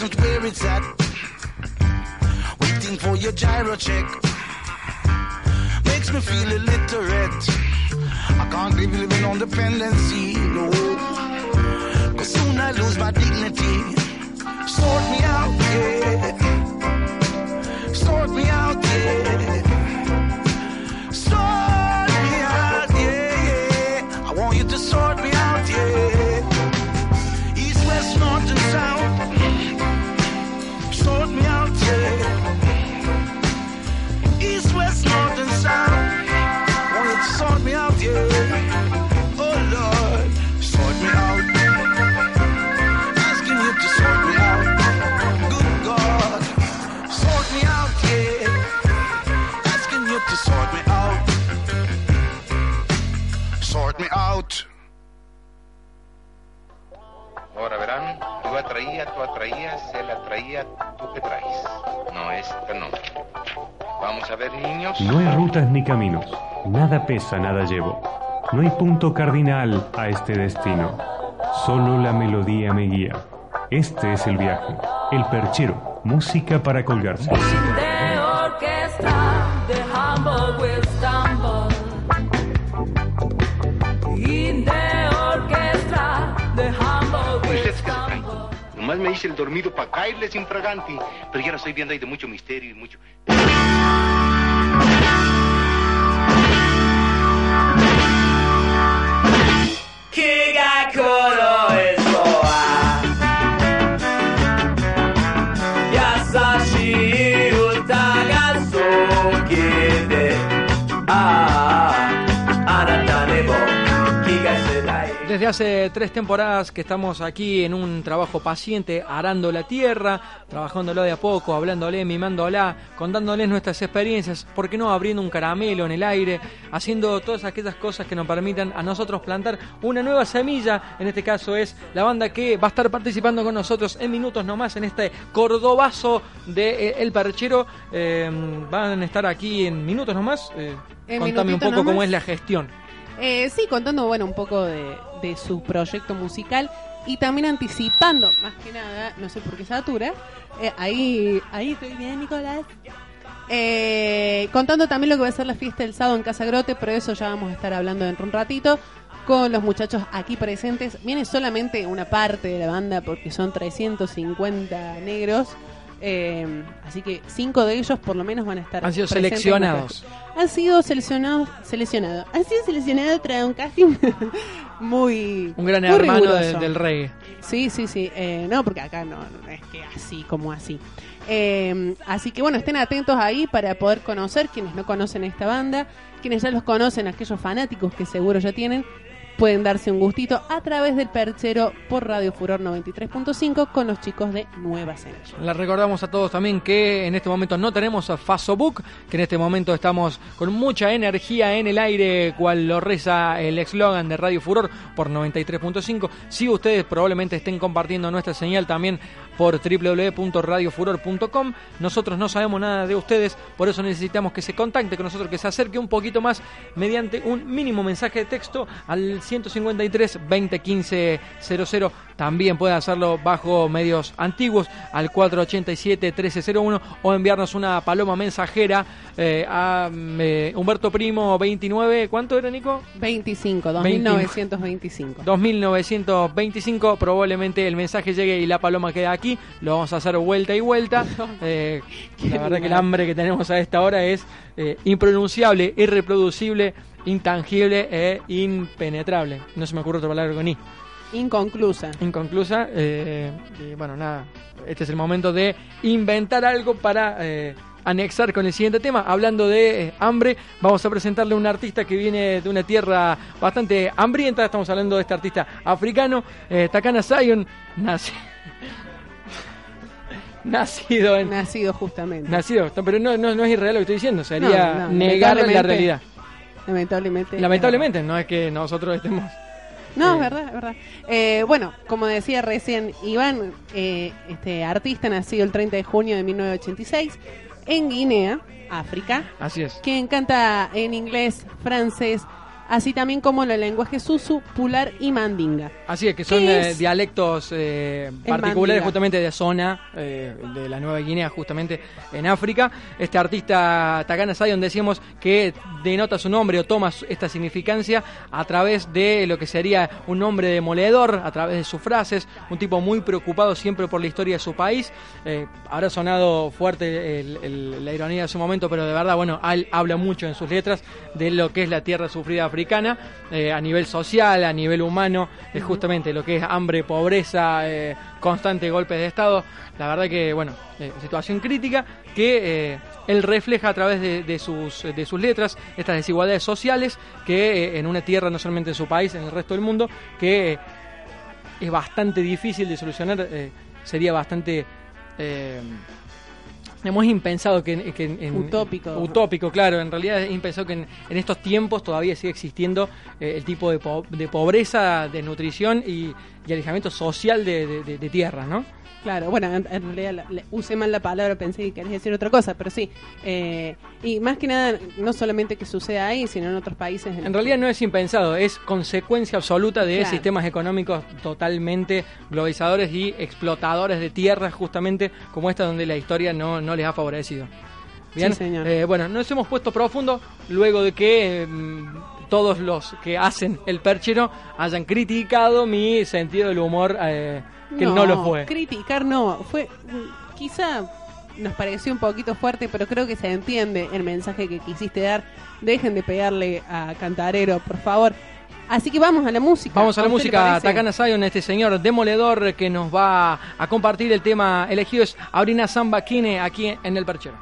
Isn't where it's at. Waiting for your gyro check makes me feel illiterate. I can't live living on dependency, no. Cause soon I lose my dignity. Sort me out, yeah. Sort me out, yeah. Sort él atraía, tú qué traes. No, esta no. Vamos a ver, niños. No hay rutas ni caminos, nada pesa, nada llevo. No hay punto cardinal a este destino, solo la melodía me guía. Este es el viaje, el perchero, música para colgarse. Nomás me dice el dormido para caerles infraganti. Pero ya lo estoy viendo ahí de mucho misterio y mucho. Desde hace tres temporadas que estamos aquí en un trabajo paciente, arando la tierra, trabajándolo de a poco, hablándole, mimándola, contándoles nuestras experiencias, ¿por qué no abriendo un caramelo en el aire, haciendo todas aquellas cosas que nos permitan a nosotros plantar una nueva semilla? En este caso es la banda que va a estar participando con nosotros en minutos nomás en este cordobazo de eh, El Perchero. Eh, van a estar aquí en minutos nomás. Eh, contame un poco cómo es la gestión. Eh, sí, contando bueno un poco de, su proyecto musical y también anticipando, más que nada, no sé por qué satura, eh, ahí, ahí estoy bien, Nicolás. Eh, contando también lo que va a ser la fiesta del sábado en Casa Grote, pero eso ya vamos a estar hablando dentro de un ratito con los muchachos aquí presentes. Viene solamente una parte de la banda porque son 350 negros. Eh, así que cinco de ellos por lo menos van a estar Han sido seleccionados. han sido seleccionados seleccionados han sido seleccionados tras un casting muy Un gran muy hermano de- del reggae. sí sí sí. Eh, no porque acá no, no es que así como así. Eh, así que bueno estén atentos ahí para poder conocer quienes no conocen esta banda quienes ya los conocen aquellos fanáticos que seguro ya tienen pueden darse un gustito a través del perchero por Radio Furor 93.5 con los chicos de Nueva Semilla Les recordamos a todos también que en este momento no tenemos a Fasobook, que en este momento estamos con mucha energía en el aire, cual lo reza el eslogan de Radio Furor por 93.5. Si ustedes probablemente estén compartiendo nuestra señal también por www.radiofuror.com, nosotros no sabemos nada de ustedes, por eso necesitamos que se contacte con nosotros, que se acerque un poquito más mediante un mínimo mensaje de texto al 153 2015 00. También puede hacerlo bajo medios antiguos al 487 1301 o enviarnos una paloma mensajera eh, a eh, Humberto Primo 29. ¿Cuánto era, Nico? 25 2925 2925. Probablemente el mensaje llegue y la paloma queda aquí. Lo vamos a hacer vuelta y vuelta. Eh, la verdad que el hambre que tenemos a esta hora es eh, impronunciable, irreproducible, intangible e impenetrable. No se me ocurre otra palabra con I. inconclusa Inconclusa. eh, y bueno, nada. Este es el momento de inventar algo para eh, anexar con el siguiente tema. Hablando de eh, hambre, vamos a presentarle a un artista que viene de una tierra bastante hambrienta. Estamos hablando de este artista africano, eh, Takana Zion, nace- nacido en... nacido justamente Nacido, pero no, no, no es irreal lo que estoy diciendo, sería No, no, negar la realidad. lamentablemente Lamentablemente, no es que nosotros estemos... No, Eh, es verdad, es verdad. Eh, bueno, como decía recién Iván, eh, este artista nacido el 30 de junio de 1986 en Guinea, África, Así es. quien canta en inglés, francés, así también como los lenguajes Susu, Pular y Mandinga. Así es, que son ¿Qué eh, es? dialectos eh, particulares mandinga. justamente de zona eh, de la Nueva Guinea, justamente en África. Este artista Takana Zion decíamos que denota su nombre o toma esta significancia a través de lo que sería un nombre demoledor, a través de sus frases, un tipo muy preocupado siempre por la historia de su país. Habrá sonado fuerte el- el- la ironía de su momento, pero de verdad, bueno, él habla mucho en sus letras de lo que es la tierra sufrida africana, eh, a nivel social, a nivel humano, es justamente lo que es hambre, pobreza, eh, constante golpes de Estado. La verdad que, bueno, eh, situación crítica que eh, él refleja a través de, de sus, de sus letras estas desigualdades sociales que en una tierra, no solamente en su país, en el resto del mundo, que es bastante difícil de solucionar, sería bastante... Hemos impensado que, en- que en- en- Utópico. Utópico, claro. En realidad es impensado que en, en estos tiempos todavía sigue existiendo eh, el tipo de, po- de pobreza, desnutrición y, y alejamiento social de, de- de- de tierra, ¿no? Claro, bueno, en, en realidad la- la- usé mal la palabra, pensé que querías decir otra cosa, pero sí. Eh, y más que nada, no solamente que suceda ahí, sino en otros países. En realidad no es impensado, es consecuencia absoluta de Claro. sistemas económicos totalmente globalizadores y explotadores de tierras, justamente como esta donde la historia no, no les ha favorecido. Bien, Sí, señor. Eh, bueno, nos hemos puesto profundo luego de que eh, mm, todos los que hacen el perchero hayan criticado mi sentido del humor, eh, que no, lo fue. Criticar no, fue quizá nos pareció un poquito fuerte, pero creo que se entiende el mensaje que quisiste dar. Dejen de pegarle a Cantarero, por favor. Así que vamos a la música. Vamos a la música? Takana Zion, este señor demoledor que nos va a compartir el tema elegido es Abrina Samba Kine aquí en el perchero.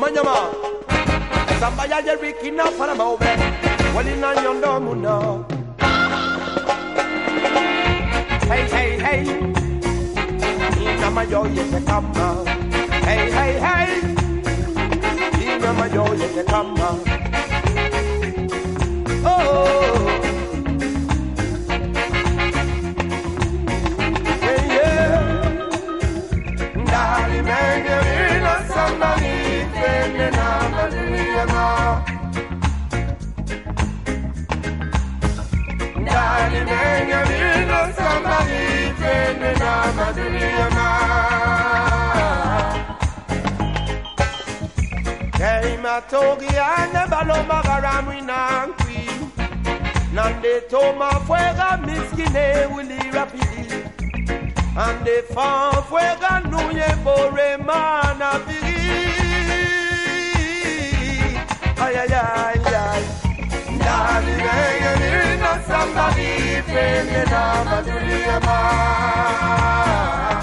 Manyama, Hey hey hey, ina mayo yete kama. Hey hey hey, ina mayo yete kama. Oh. Moguía never lo magara mwina nkwi Nande toma fuega miskine wili rapidi Ande fan fuega nuye bore mana pigi Ay ay ay ay. Ndani mege nirina samba di Penye na mazulia maa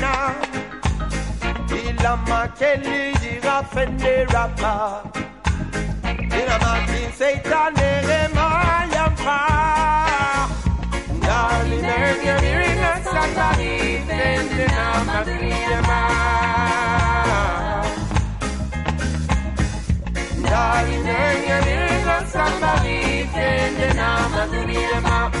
Lama Kelly, Giraffe and the rapper. In a Martin Satan, I am Far. Darling, if you're hearing us, I'm not even the Darling, if you're hearing us, I'm the even the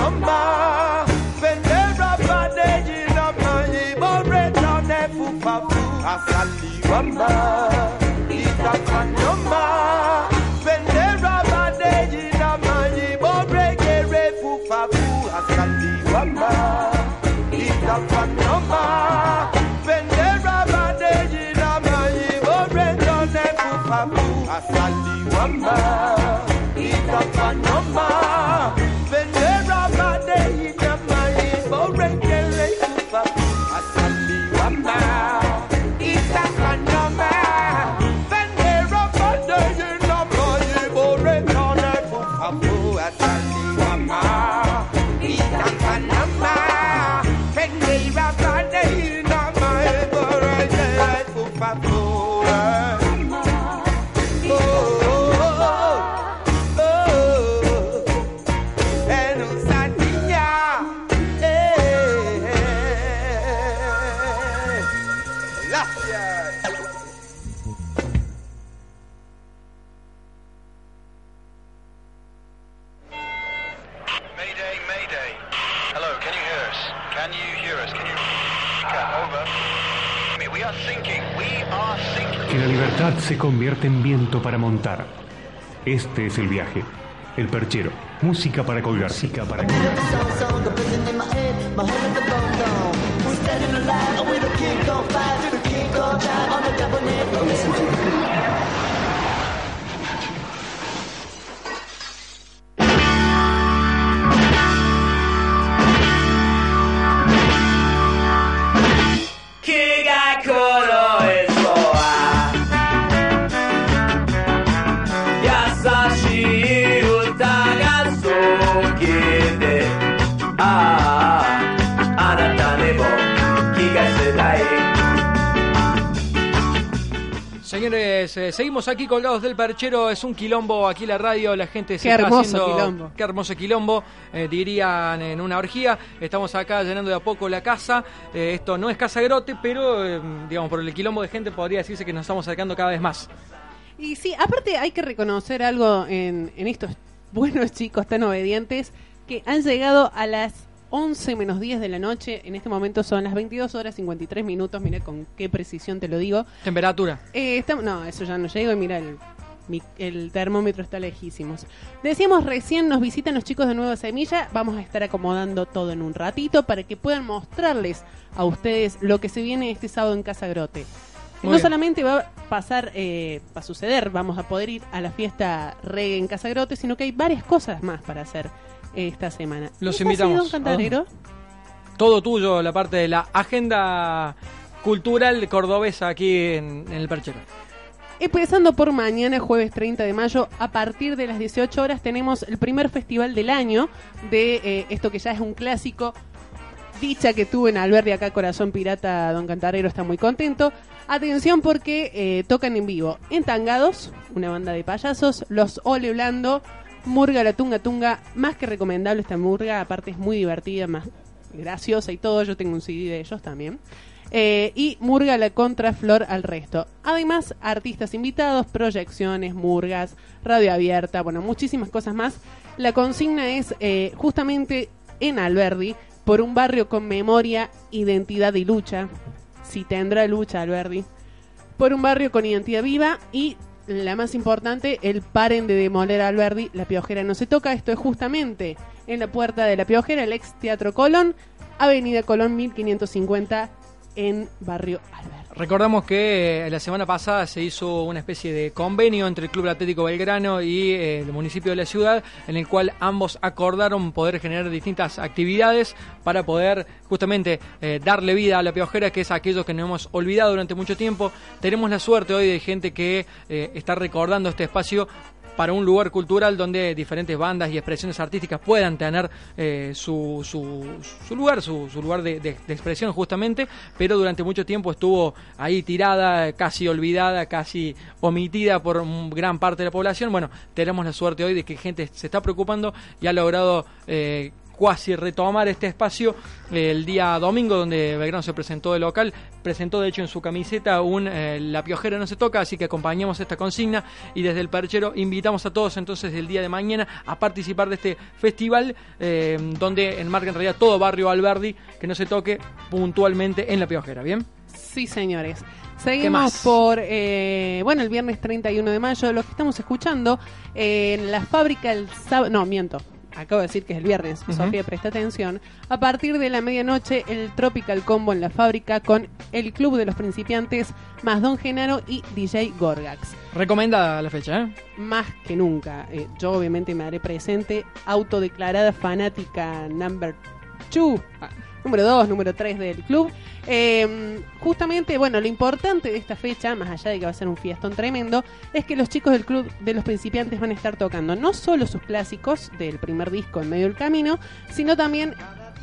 se convierte en viento para montar. Este es el viaje. El perchero. Música para colgar. Música para colgar. Señores, eh, seguimos aquí colgados del perchero. Es un quilombo aquí la radio. La gente se Qué está hermoso haciendo. quilombo. Qué hermoso quilombo. eh, dirían en una orgía. Estamos acá llenando de a poco la casa. Eh, esto no es casa grote, pero digamos por el quilombo de gente podría decirse que nos estamos acercando cada vez más. Y sí, aparte hay que reconocer algo en, en estos buenos chicos tan obedientes que han llegado a las 11 menos 10 de la noche. En este momento son las 22 horas 53 minutos. Mira con qué precisión te lo digo. Temperatura. Eh, no, eso ya no llego y mira, el, mi- el termómetro está lejísimos. Decíamos recién, nos visitan los chicos de Nueva Semilla. Vamos a estar acomodando todo en un ratito para que puedan mostrarles a ustedes lo que se viene este sábado en Casa Grote. Muy no bien. solamente va a pasar, eh, va a suceder, vamos a poder ir a la fiesta reggae en Casa Grote, sino que hay varias cosas más para hacer esta semana. Los ¿Es así, invitamos. don Cantarero? Todo tuyo, la parte de la agenda cultural cordobesa aquí en, en el perchero. Empezando por mañana, jueves 30 de mayo, a partir de las 18 horas tenemos el primer festival del año de eh, esto que ya es un clásico. Dicha que tuve en Alberdi acá, Corazón Pirata, Don Cantarero está muy contento. Atención porque eh, tocan en vivo Entangados, una banda de payasos, Los Ole Blando, Murga la Tunga Tunga, más que recomendable esta murga, aparte es muy divertida, más graciosa y todo, yo tengo un CD de ellos también. Eh, y Murga la contra Flor al resto. Además, artistas invitados, proyecciones, murgas, radio abierta, bueno, muchísimas cosas más. La consigna es eh, justamente en Alberdi, por un barrio con memoria, identidad y lucha. Si tendrá lucha Alberdi. Por un barrio con identidad viva y la más importante, el paren de demoler a Alberdi, la piojera no se toca. Esto es justamente en la puerta de la piojera, el ex Teatro Colón, Avenida Colón 1550 en Barrio Alberdi. Recordamos que eh, la semana pasada se hizo una especie de convenio entre el Club Atlético Belgrano y eh, el municipio de la ciudad, en el cual ambos acordaron poder generar distintas actividades para poder justamente eh, darle vida a la piojera, que es aquello que nos hemos olvidado durante mucho tiempo. Tenemos la suerte hoy de gente que está recordando este espacio para un lugar cultural donde diferentes bandas y expresiones artísticas puedan tener eh, su, su, su lugar, su, su lugar de, de- expresión justamente, pero durante mucho tiempo estuvo ahí tirada, casi olvidada, casi omitida por gran parte de la población. Bueno, tenemos la suerte hoy de que gente se está preocupando y ha logrado... eh, cuasi retomar este espacio eh, el día domingo donde Belgrano se presentó de local presentó de hecho en su camiseta un eh, La Piojera no se toca así que acompañamos esta consigna y desde el perchero invitamos a todos entonces el día de mañana a participar de este festival eh, donde enmarca en realidad todo barrio Alberdi que no se toque puntualmente en La Piojera ¿bien? Sí, señores. ¿Qué Seguimos por, eh, bueno, el viernes 31 de mayo, lo que estamos escuchando en la fábrica el sábado, no, miento, acabo de decir que es el viernes, Ujú. Sofía, presta atención, a partir de la medianoche el Tropical Combo en la fábrica con el Club de los Principiantes, más Don Genaro y DJ Gorgax. recomendada la fecha ¿eh? Más que nunca, eh, yo obviamente me haré presente, autodeclarada fanática number 2, número 2, número 3 del club. Eh, justamente, bueno, lo importante de esta fecha, más allá de que va a ser un fiestón tremendo, es que los chicos del club de los principiantes van a estar tocando no solo sus clásicos del primer disco en medio del camino, sino también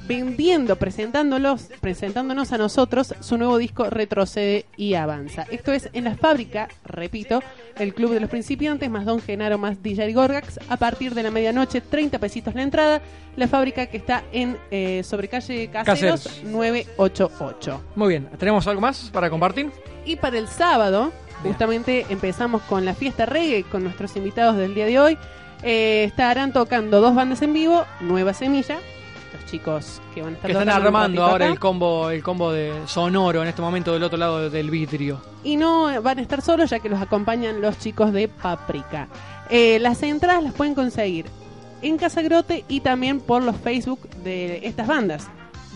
vendiendo, presentándolos, presentándonos a nosotros su nuevo disco Retrocede y Avanza. Esto es en la fábrica, repito, el Club de los Principiantes, más Don Genaro, más DJ Gorgax, a partir de la medianoche, 30 pesitos la entrada, la fábrica que está en eh, sobre calle Caseros, Caseros. 988. muy bien ¿tenemos algo más para compartir? Y para el sábado, justamente empezamos con la fiesta reggae con nuestros invitados del día de hoy. Eh, estarán tocando dos bandas en vivo, Nueva Semilla chicos que van a estar Que están armando ahora acá. el combo, el combo de sonoro en este momento del otro lado del vidrio. Y no van a estar solos ya que los acompañan los chicos de Paprika. Eh, las entradas las pueden conseguir en Casa Grote y también por los Facebook de estas bandas.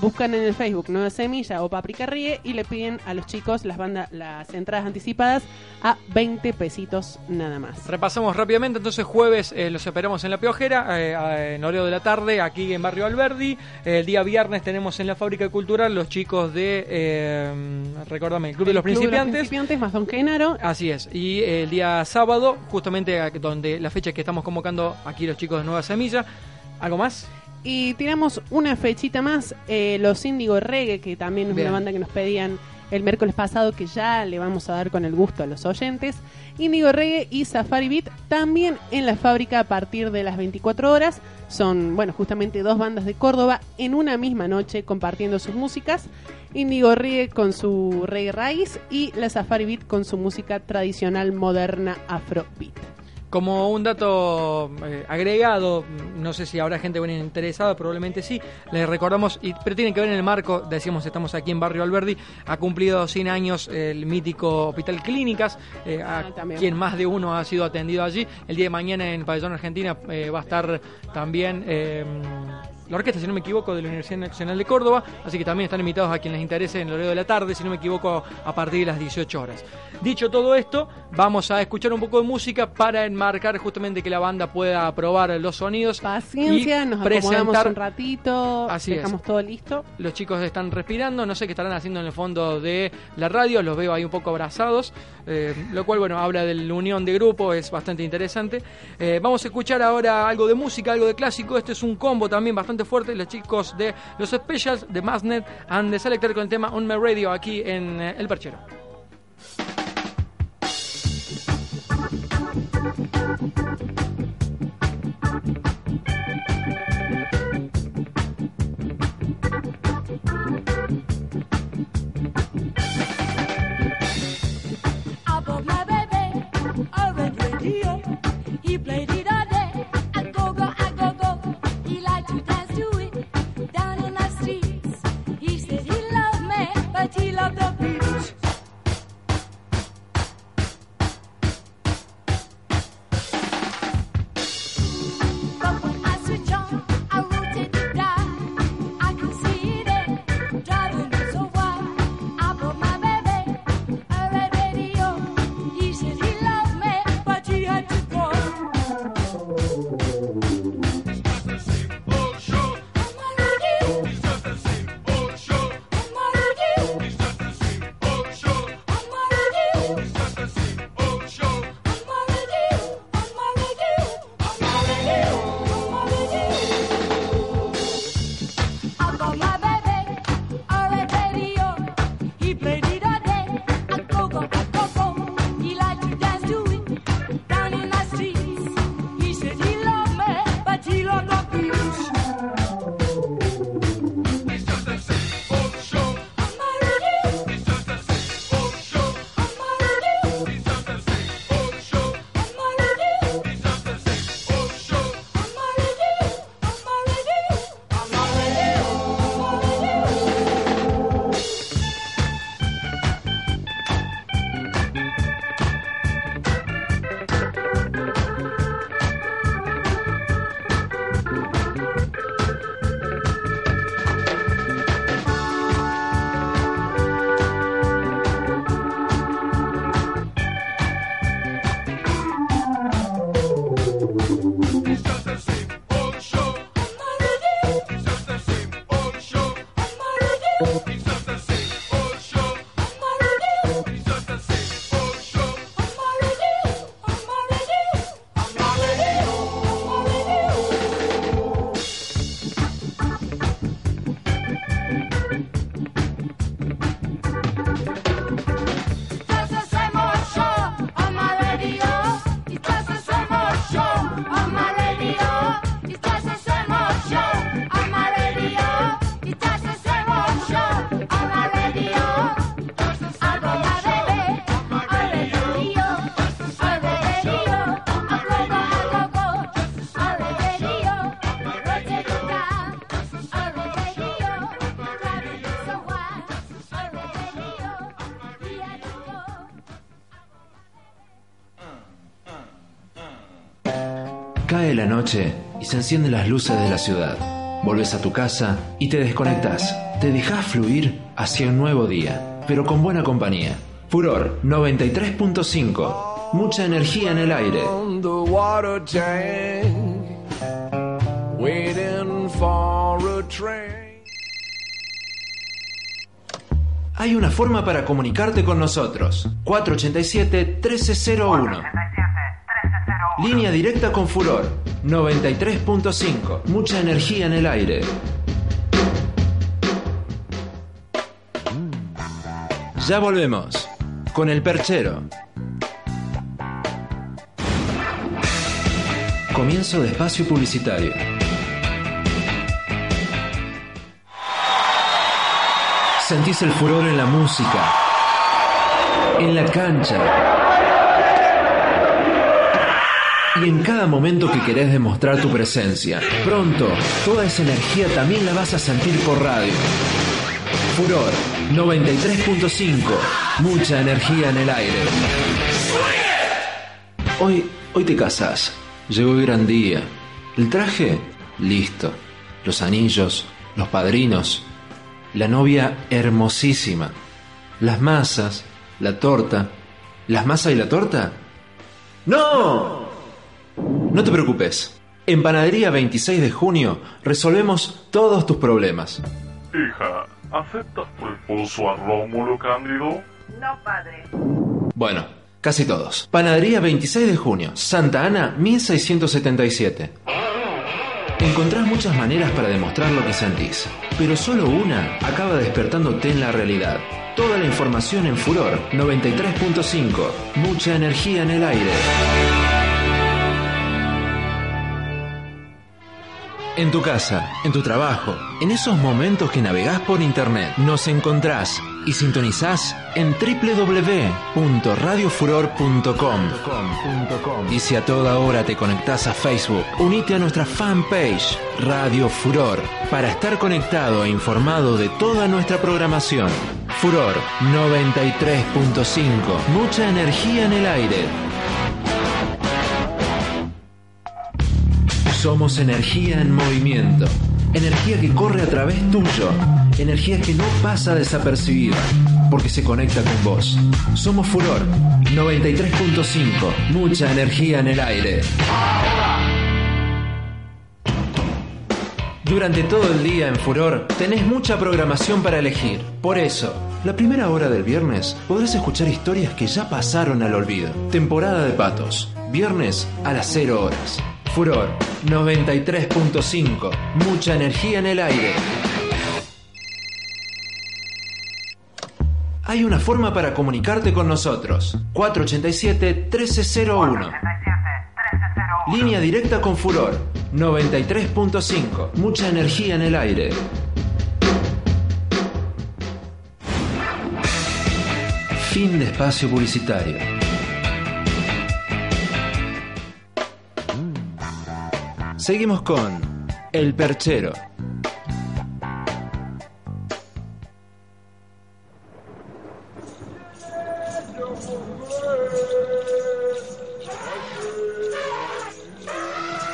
Buscan en el Facebook Nueva Semilla o Paprika Ríe y le piden a los chicos las bandas, las entradas anticipadas a 20 pesitos nada más. Repasamos rápidamente, entonces jueves eh, los esperamos en La Piojera, eh, en horario de la tarde, aquí en Barrio Alberdi. El día viernes tenemos en la Fábrica Cultural los chicos de, eh, recordame, el Club de los Club Principiantes. Principiantes más Don Genaro. Así es, y el día sábado, justamente donde la fecha que estamos convocando aquí los chicos de Nueva Semilla. ¿Algo más? Y tiramos una fechita más, eh, los Índigo Reggae, que también es Bien. una banda que nos pedían el miércoles pasado, que ya le vamos a dar con el gusto a los oyentes. Índigo Reggae y Safari Beat también en la fábrica a partir de las 24 horas. Son, bueno, justamente dos bandas de Córdoba en una misma noche compartiendo sus músicas. Índigo Reggae con su reggae raíz y la Safari Beat con su música tradicional moderna afrobeat. Como un dato eh, agregado, no sé si habrá gente bien interesada, probablemente sí, les recordamos, y, pero tiene que ver en el marco, decíamos, estamos aquí en Barrio Alberdi, ha cumplido 100 años el mítico Hospital Clínicas, eh, a también. quien más de uno ha sido atendido allí. El día de mañana en Pabellón Argentina eh, va a estar también... la orquesta, si no me equivoco, de la Universidad Nacional de Córdoba, así que también están invitados a quienes les interese en el horario de la tarde, si no me equivoco, a partir de las 18 horas. Dicho todo esto, vamos a escuchar un poco de música para enmarcar justamente que la banda pueda probar los sonidos. Paciencia, y nos acomodamos un ratito, Así es. dejamos todo listo. Los chicos están respirando, no sé qué estarán haciendo en el fondo de la radio, los veo ahí un poco abrazados, eh, lo cual, bueno, habla de la unión de grupo, es bastante interesante. Eh, vamos a escuchar ahora algo de música, algo de clásico, este es un combo también bastante fuerte, los chicos de los Specials, de Masnet and de Selector con el tema On My Radio aquí en eh, El Perchero. Noche y se encienden las luces de la ciudad. Volves a tu casa y te desconectas. Te dejas fluir hacia un nuevo día, pero con buena compañía. Furor 93.5. Mucha energía en el aire. Hay una forma para comunicarte con nosotros. 487-1301. Línea directa con Furor 93.5. Mucha energía en el aire. Ya volvemos con el perchero. Comienzo de espacio publicitario. Sentís el furor en la música, en la cancha y en cada momento que querés demostrar tu presencia. Pronto, toda esa energía también la vas a sentir por radio. Furor 93.5. Mucha energía en el aire. Hoy, hoy te casas. Llegó el gran día. El traje, listo. Los anillos, los padrinos. La novia hermosísima. Las masas, la torta. ¿Las masas y la torta? ¡No! No te preocupes. En Panadería 26 de junio resolvemos todos tus problemas. Hija, ¿aceptas tu esposo a Rómulo Cándido? No, padre. Bueno, casi todos. Panadería 26 de junio, Santa Ana 1677. Encontrás muchas maneras para demostrar lo que sentís, pero solo una acaba despertándote en la realidad. Toda la información en Furor 93.5. Mucha energía en el aire. En tu casa, en tu trabajo, en esos momentos que navegás por internet, nos encontrás y sintonizás en www.radiofuror.com. Y si a toda hora te conectás a Facebook, unite a nuestra fanpage Radio Furor para estar conectado e informado de toda nuestra programación. Furor 93.5. Mucha energía en el aire. Somos energía en movimiento. Energía que corre a través tuyo. Energía que no pasa desapercibida. Porque se conecta con vos. Somos Furor 93.5. Mucha energía en el aire. Durante todo el día en Furor tenés mucha programación para elegir. Por eso, la primera hora del viernes podrás escuchar historias que ya pasaron al olvido. Temporada de patos. Viernes a las 0 horas. Furor 93.5. Mucha energía en el aire. Hay una forma para comunicarte con nosotros. 487-1301. Línea directa con Furor 93.5. Mucha energía en el aire. Fin de espacio publicitario. Seguimos con El Perchero.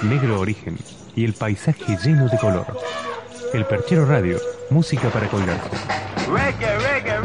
Negro origen y el paisaje lleno de color. El Perchero Radio, música para colgarse. Reggae, reggae.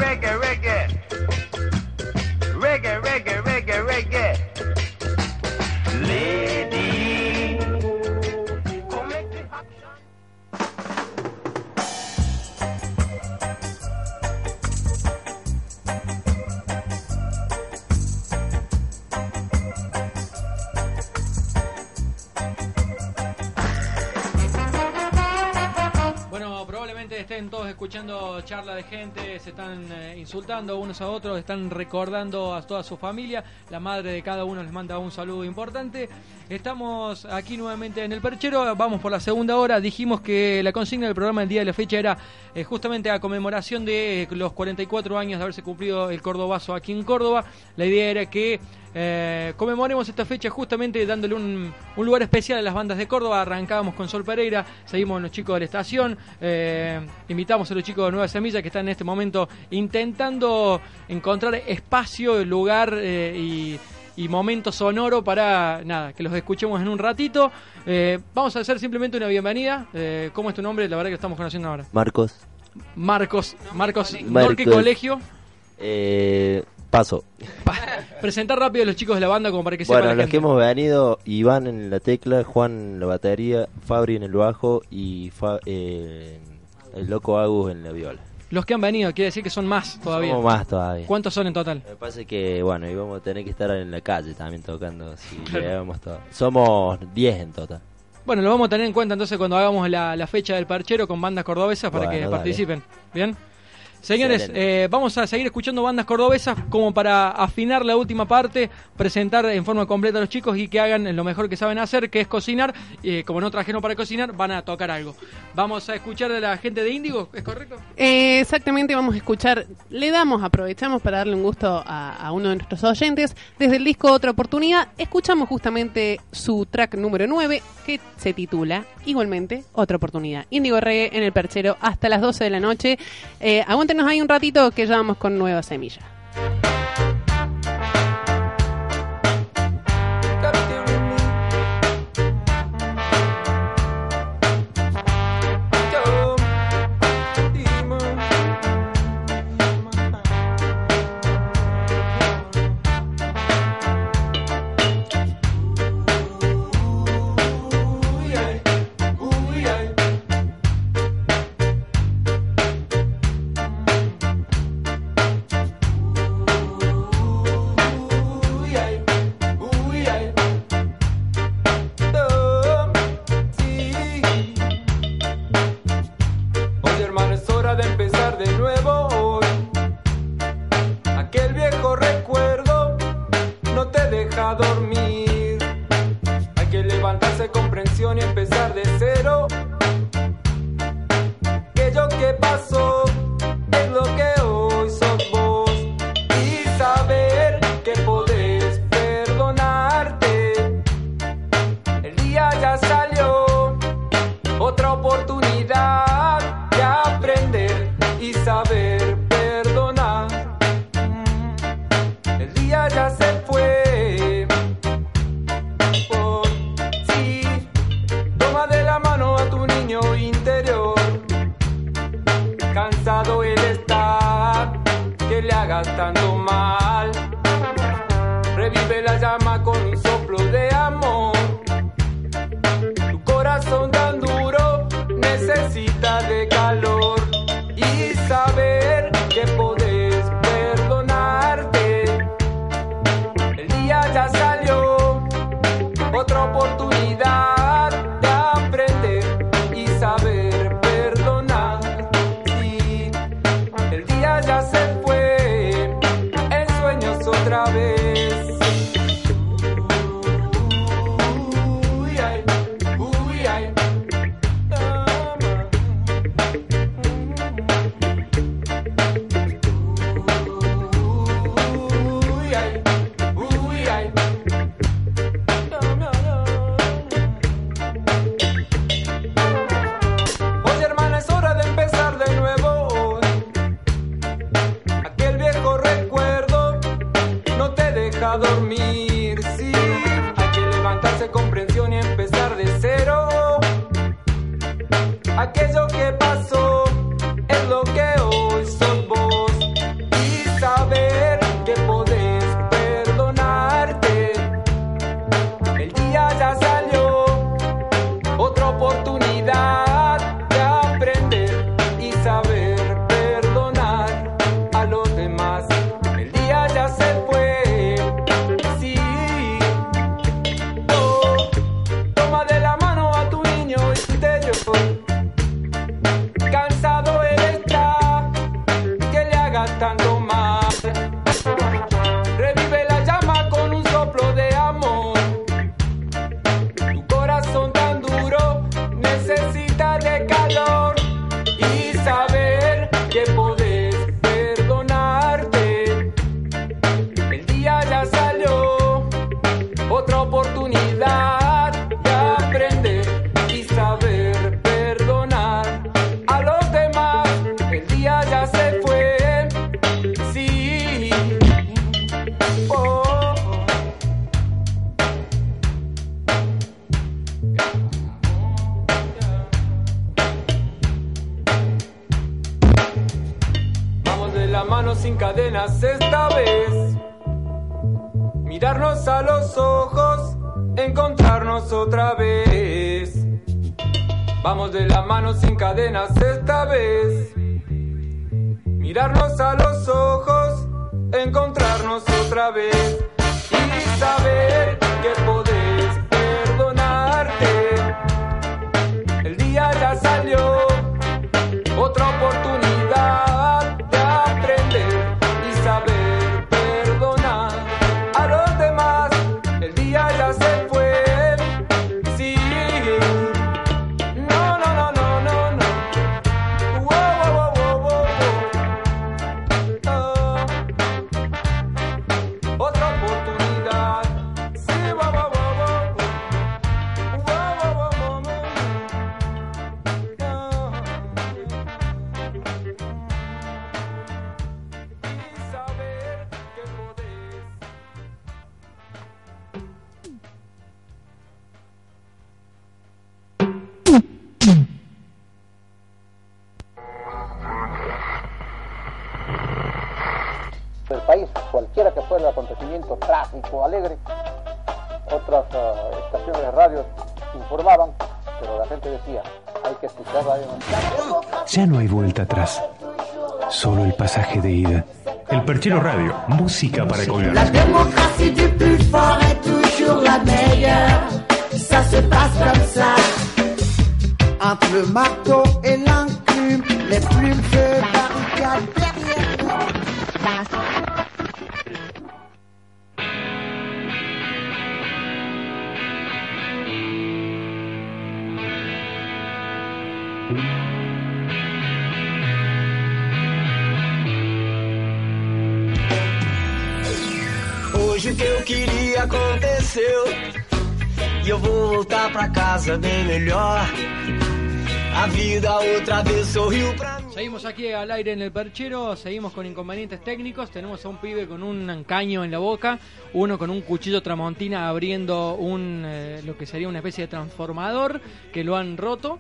Estén todos escuchando charla de gente, se están eh, insultando unos a otros, están recordando a toda su familia. La madre de cada uno les manda un saludo importante. Estamos aquí nuevamente en el perchero, vamos por la segunda hora. Dijimos que la consigna del programa del día de la fecha era eh, justamente a conmemoración de los 44 años de haberse cumplido el Cordobazo aquí en Córdoba. La idea era que eh, conmemoremos esta fecha justamente dándole un, un lugar especial a las bandas de Córdoba. Arrancábamos con Sol Pereira, seguimos con los chicos de la estación, eh, invitamos a los chicos de Nueva Semilla que están en este momento intentando encontrar espacio, lugar eh, y, y momento sonoro para nada, que los escuchemos en un ratito. Eh, vamos a hacer simplemente una bienvenida. Eh, ¿Cómo es tu nombre? La verdad que lo estamos conociendo ahora. Marcos. Marcos, Marcos. Marcos. ¿qué colegio? Eh, paso. Presentar rápido a los chicos de la banda como para que sepa Bueno, los gente. que hemos venido, Iván en la tecla, Juan en la batería, Fabri en el bajo y Fa- eh, el loco Agus en la viola. Los que han venido, quiere decir que son más todavía. Somos más todavía. ¿Cuántos son en total? Me parece que, bueno, íbamos a tener que estar en la calle también tocando si Claro. todo. Somos 10 en total. Bueno, lo vamos a tener en cuenta entonces cuando hagamos la, la fecha del parchero con bandas cordobesas para Bueno, que dale. participen. ¿Bien? Señores, eh, vamos a seguir escuchando bandas cordobesas como para afinar la última parte, presentar en forma completa a los chicos y que hagan lo mejor que saben hacer, que es cocinar. Eh, como no trajeron para cocinar, van a tocar algo. Vamos a escuchar a la gente de Índigo, ¿es correcto? Eh, exactamente, vamos a escuchar, le damos, aprovechamos para darle un gusto a, a uno de nuestros oyentes. Desde el disco Otra Oportunidad, escuchamos justamente su track número 9, que se titula igualmente Otra Oportunidad. Índigo Reggae en el perchero hasta las 12 de la noche. Eh, aguántenos ahí un ratito que ya vamos con Nueva Semilla. No te deja dormir. Hay que levantarse con comprensión y empezar de cero. Aquello que pasó eu vou voltar pra casa bem melhor. A vida outra vez sorriu pra mim. Seguimos aquí al aire en el perchero, seguimos con inconvenientes técnicos, tenemos a un pibe con un caño en la boca, uno con un cuchillo tramontina abriendo un eh, lo que sería una especie de transformador que lo han roto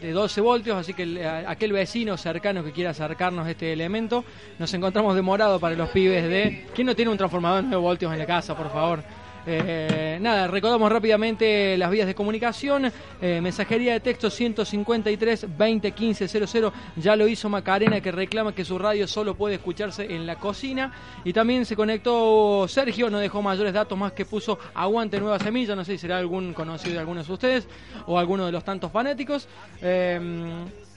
de 12 voltios, así que aquel vecino cercano que quiera acercarnos a este elemento, nos encontramos demorado para los pibes de... ¿Quién no tiene un transformador de 9 voltios en la casa, por favor? Eh, nada, recordamos rápidamente las vías de comunicación. Eh, mensajería de texto 153 20 15 00. Ya lo hizo Macarena que reclama que su radio solo puede escucharse en la cocina. Y también se conectó Sergio, no dejó mayores datos más que puso aguante nueva semilla. No sé si será algún conocido de algunos de ustedes o alguno de los tantos fanáticos. Eh,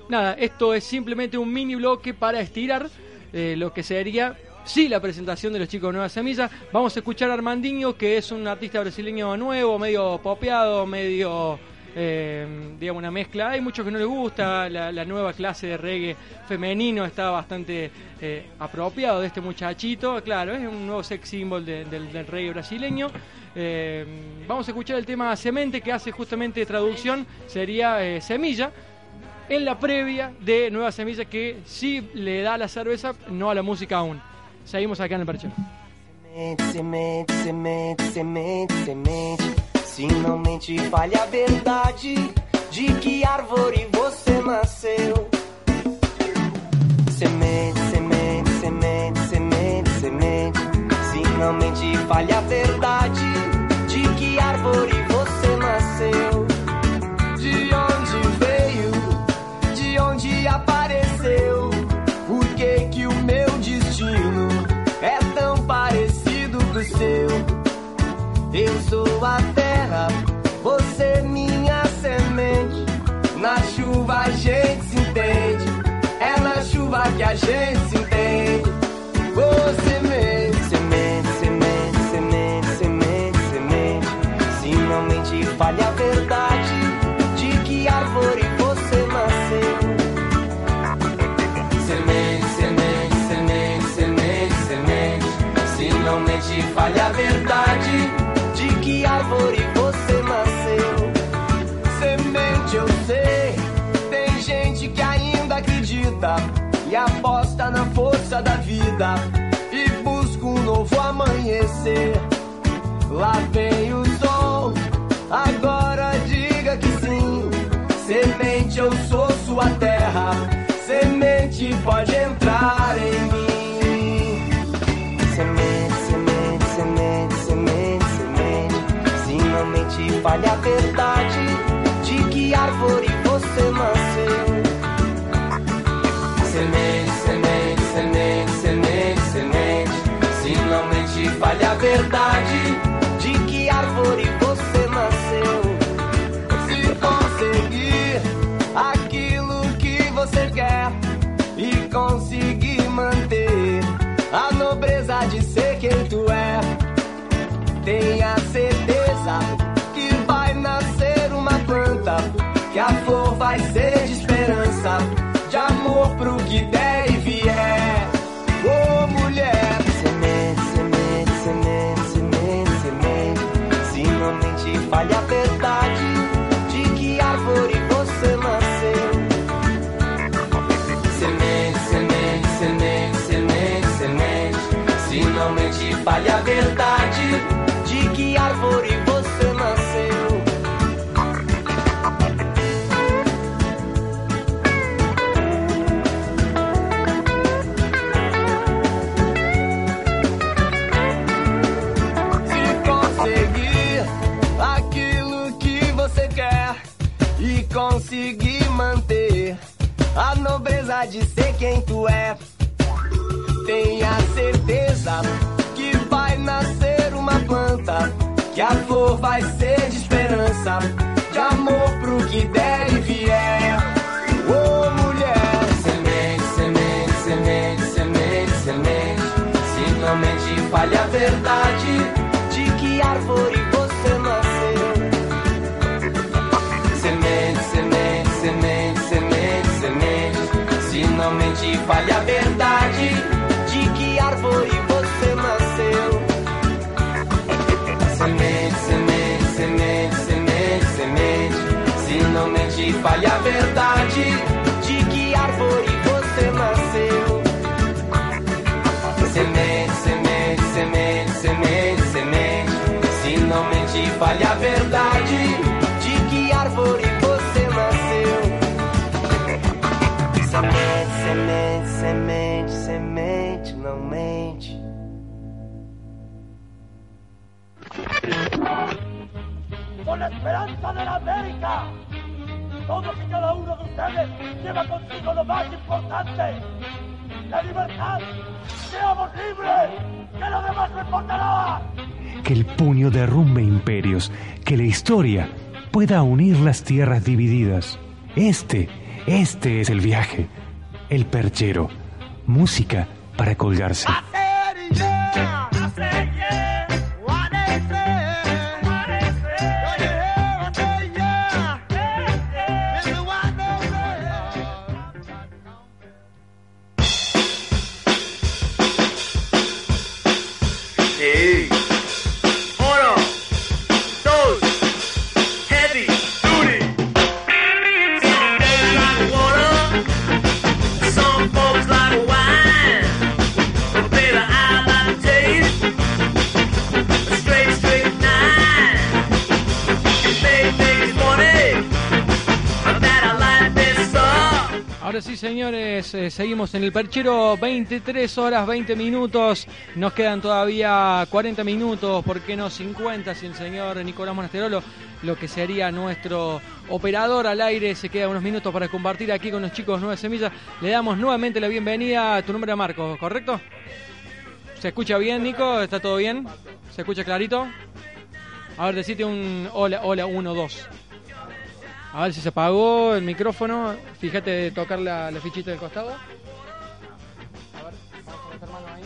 nada, esto es simplemente un mini bloque para estirar eh, lo que sería sí la presentación de los chicos de Nueva Semilla. Vamos a escuchar a Armandinho, que es un artista brasileño nuevo, medio popeado, medio, eh, digamos, una mezcla. Hay muchos que no les gusta, la, nueva clase de reggae femenino está bastante eh, apropiado de este muchachito. Claro, es un nuevo sex symbol de- del, reggae brasileño. Eh, vamos a escuchar el tema Semente, que hace justamente traducción, sería Semilla en la previa de Nueva Semilla que sí le da la cerveza, no a la música aún. Seguimos acá en el. Semente, semente, semente, semente, semente. Se não mente, fale a verdade de que árvore você nasceu. Semente, semente, semente, semente, semente. Se não mente, fale a verdade de que árvore Eu sou a terra, você minha semente. Na chuva a gente se entende, é na chuva que a gente se entende. Ô semente, semente, semente, semente, semente, semente. Se não mente, fale força da vida e busco um novo amanhecer. Lá vem o sol, agora diga que sim. Semente, eu sou sua terra. Semente pode entrar em mim. Semente, semente, semente, semente, semente. Finalmente vale a verdade. Que a flor vai ser de esperança, de amor pro que der e vier. Ô mulher, semente, semente, semente, semente, semente. Se não mente, fale a verdade de que árvore você nasceu. Semente, semente, semente, semente, semente. Se não mente, fale a verdade conseguir manter a nobreza de ser quem tu é, tenha certeza que vai nascer uma planta, que a flor vai ser de esperança, de amor pro que der e vier. Ô mulher, semente, semente, semente, semente, semente. Se não mente, fale a verdade de que árvore Mente, fale a verdade de que árvore você nasceu. Semente, semente, semente, semente, semente. Se não mente, fale a verdade de que árvore você nasceu. Semente, semente, semente, semente, semente. Se não mente, fale a verdade ¡Seamos libres! ¡Que lo demás no importará! Que el puño derrumbe imperios, que la historia pueda unir las tierras divididas. Este, este es el viaje. El perchero. Música para colgarse. Eh, seguimos en el perchero, 23 horas, 20 minutos, nos quedan todavía 40 minutos, ¿por qué no 50? Si el señor Nicolás Monasterolo, lo que sería nuestro operador al aire, se queda unos minutos para compartir aquí con los chicos Nueve Semillas. Le damos nuevamente la bienvenida, tu nombre es Marco, ¿correcto? ¿Se escucha bien, Nico? ¿Está todo bien? ¿Se escucha clarito? A ver, decite un hola, hola, uno, dos. A ver si se apagó el micrófono. Fíjate de tocar la, la fichita del costado. A ver, vamos a meter mano ahí.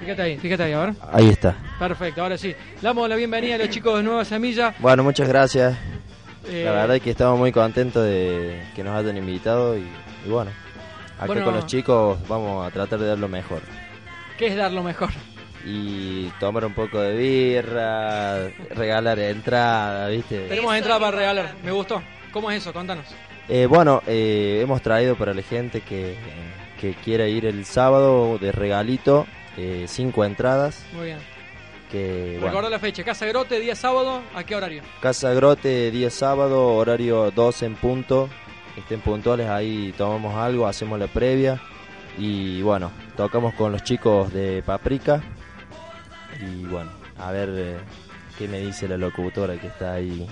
Fíjate ahí, fíjate ahí, a ver. Ahí está. Perfecto, ahora sí. Damos la bienvenida a los chicos de Nueva Semilla. Bueno, muchas gracias. Eh, La verdad es que estamos muy contentos de que nos hayan invitado y, y bueno, acá Bueno. con los chicos vamos a tratar de dar lo mejor. ¿Qué es dar lo mejor? Y tomar un poco de birra, regalar entrada, ¿viste? Tenemos entrada para regalar. Me gustó. ¿Cómo es eso? Contanos. Eh, bueno, eh, hemos traído para la gente que, que quiera ir el sábado de regalito eh, cinco entradas. Muy bien. Que, bueno, la fecha. Casa Grote, día sábado. ¿A qué horario? Casa Grote, día sábado, horario 12 en punto. Estén puntuales, ahí tomamos algo, hacemos la previa. Y bueno, tocamos con los chicos de Paprika. Y bueno, a ver eh, qué me dice la locutora que está ahí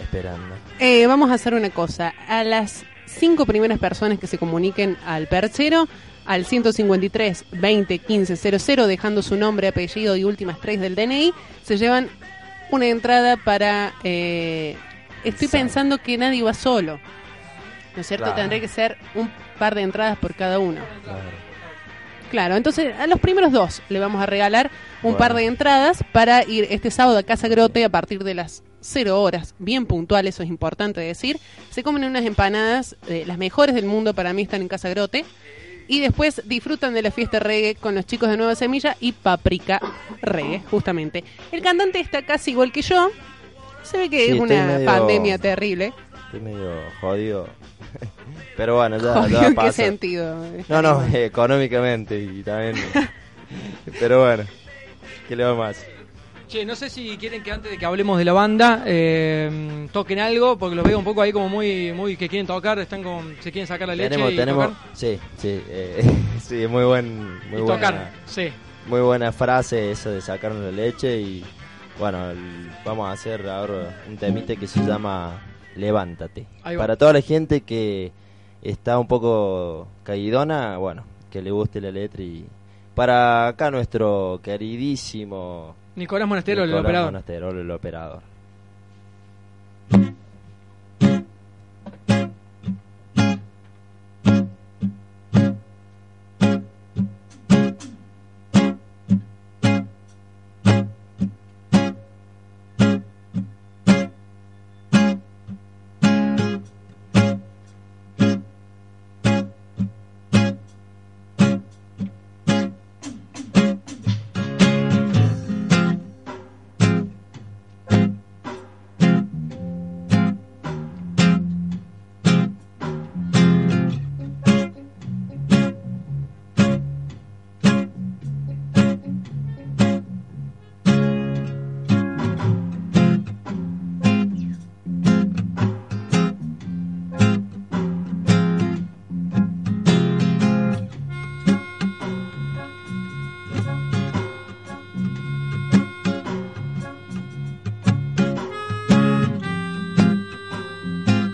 esperando. Eh, vamos a hacer una cosa. A las cinco primeras personas que se comuniquen al perchero, al 153 20 15 00, dejando su nombre, apellido y últimas tres del DNI, se llevan una entrada para... eh, estoy pensando que nadie va solo. ¿No es cierto? Claro. Tendría que ser un par de entradas por cada uno. Claro, entonces a los primeros dos le vamos a regalar un Bueno. par de entradas para ir este sábado a Casa Grote a partir de las 0 horas, bien puntual, eso es importante decir. Se comen unas empanadas, eh, las mejores del mundo para mí están en Casa Grote. Y después disfrutan de la fiesta reggae con los chicos de Nueva Semilla y Paprika Reggae, justamente. El cantante está casi igual que yo. Se ve que Sí, es una medio- pandemia terrible. Estoy medio jodido. Pero bueno, ya, ya ¿en qué pasa. sentido? No, no, eh, económicamente y también. Pero bueno, ¿qué le va más? Che, no sé si quieren que antes de que hablemos de la banda eh, toquen algo, porque los veo un poco ahí como muy, muy que quieren tocar, están con, se quieren sacar la leche Tenemos, y tenemos, tocar. sí, sí, eh, sí, muy buen, muy Y buena, tocar, sí. muy buena frase eso de sacarnos la leche y bueno, el- vamos a hacer ahora un temite que se llama Levántate. Para toda la gente que está un poco caidona, bueno, que le guste la letra y para acá nuestro queridísimo Nicolás Monastero, el operador. Monastero, el operador.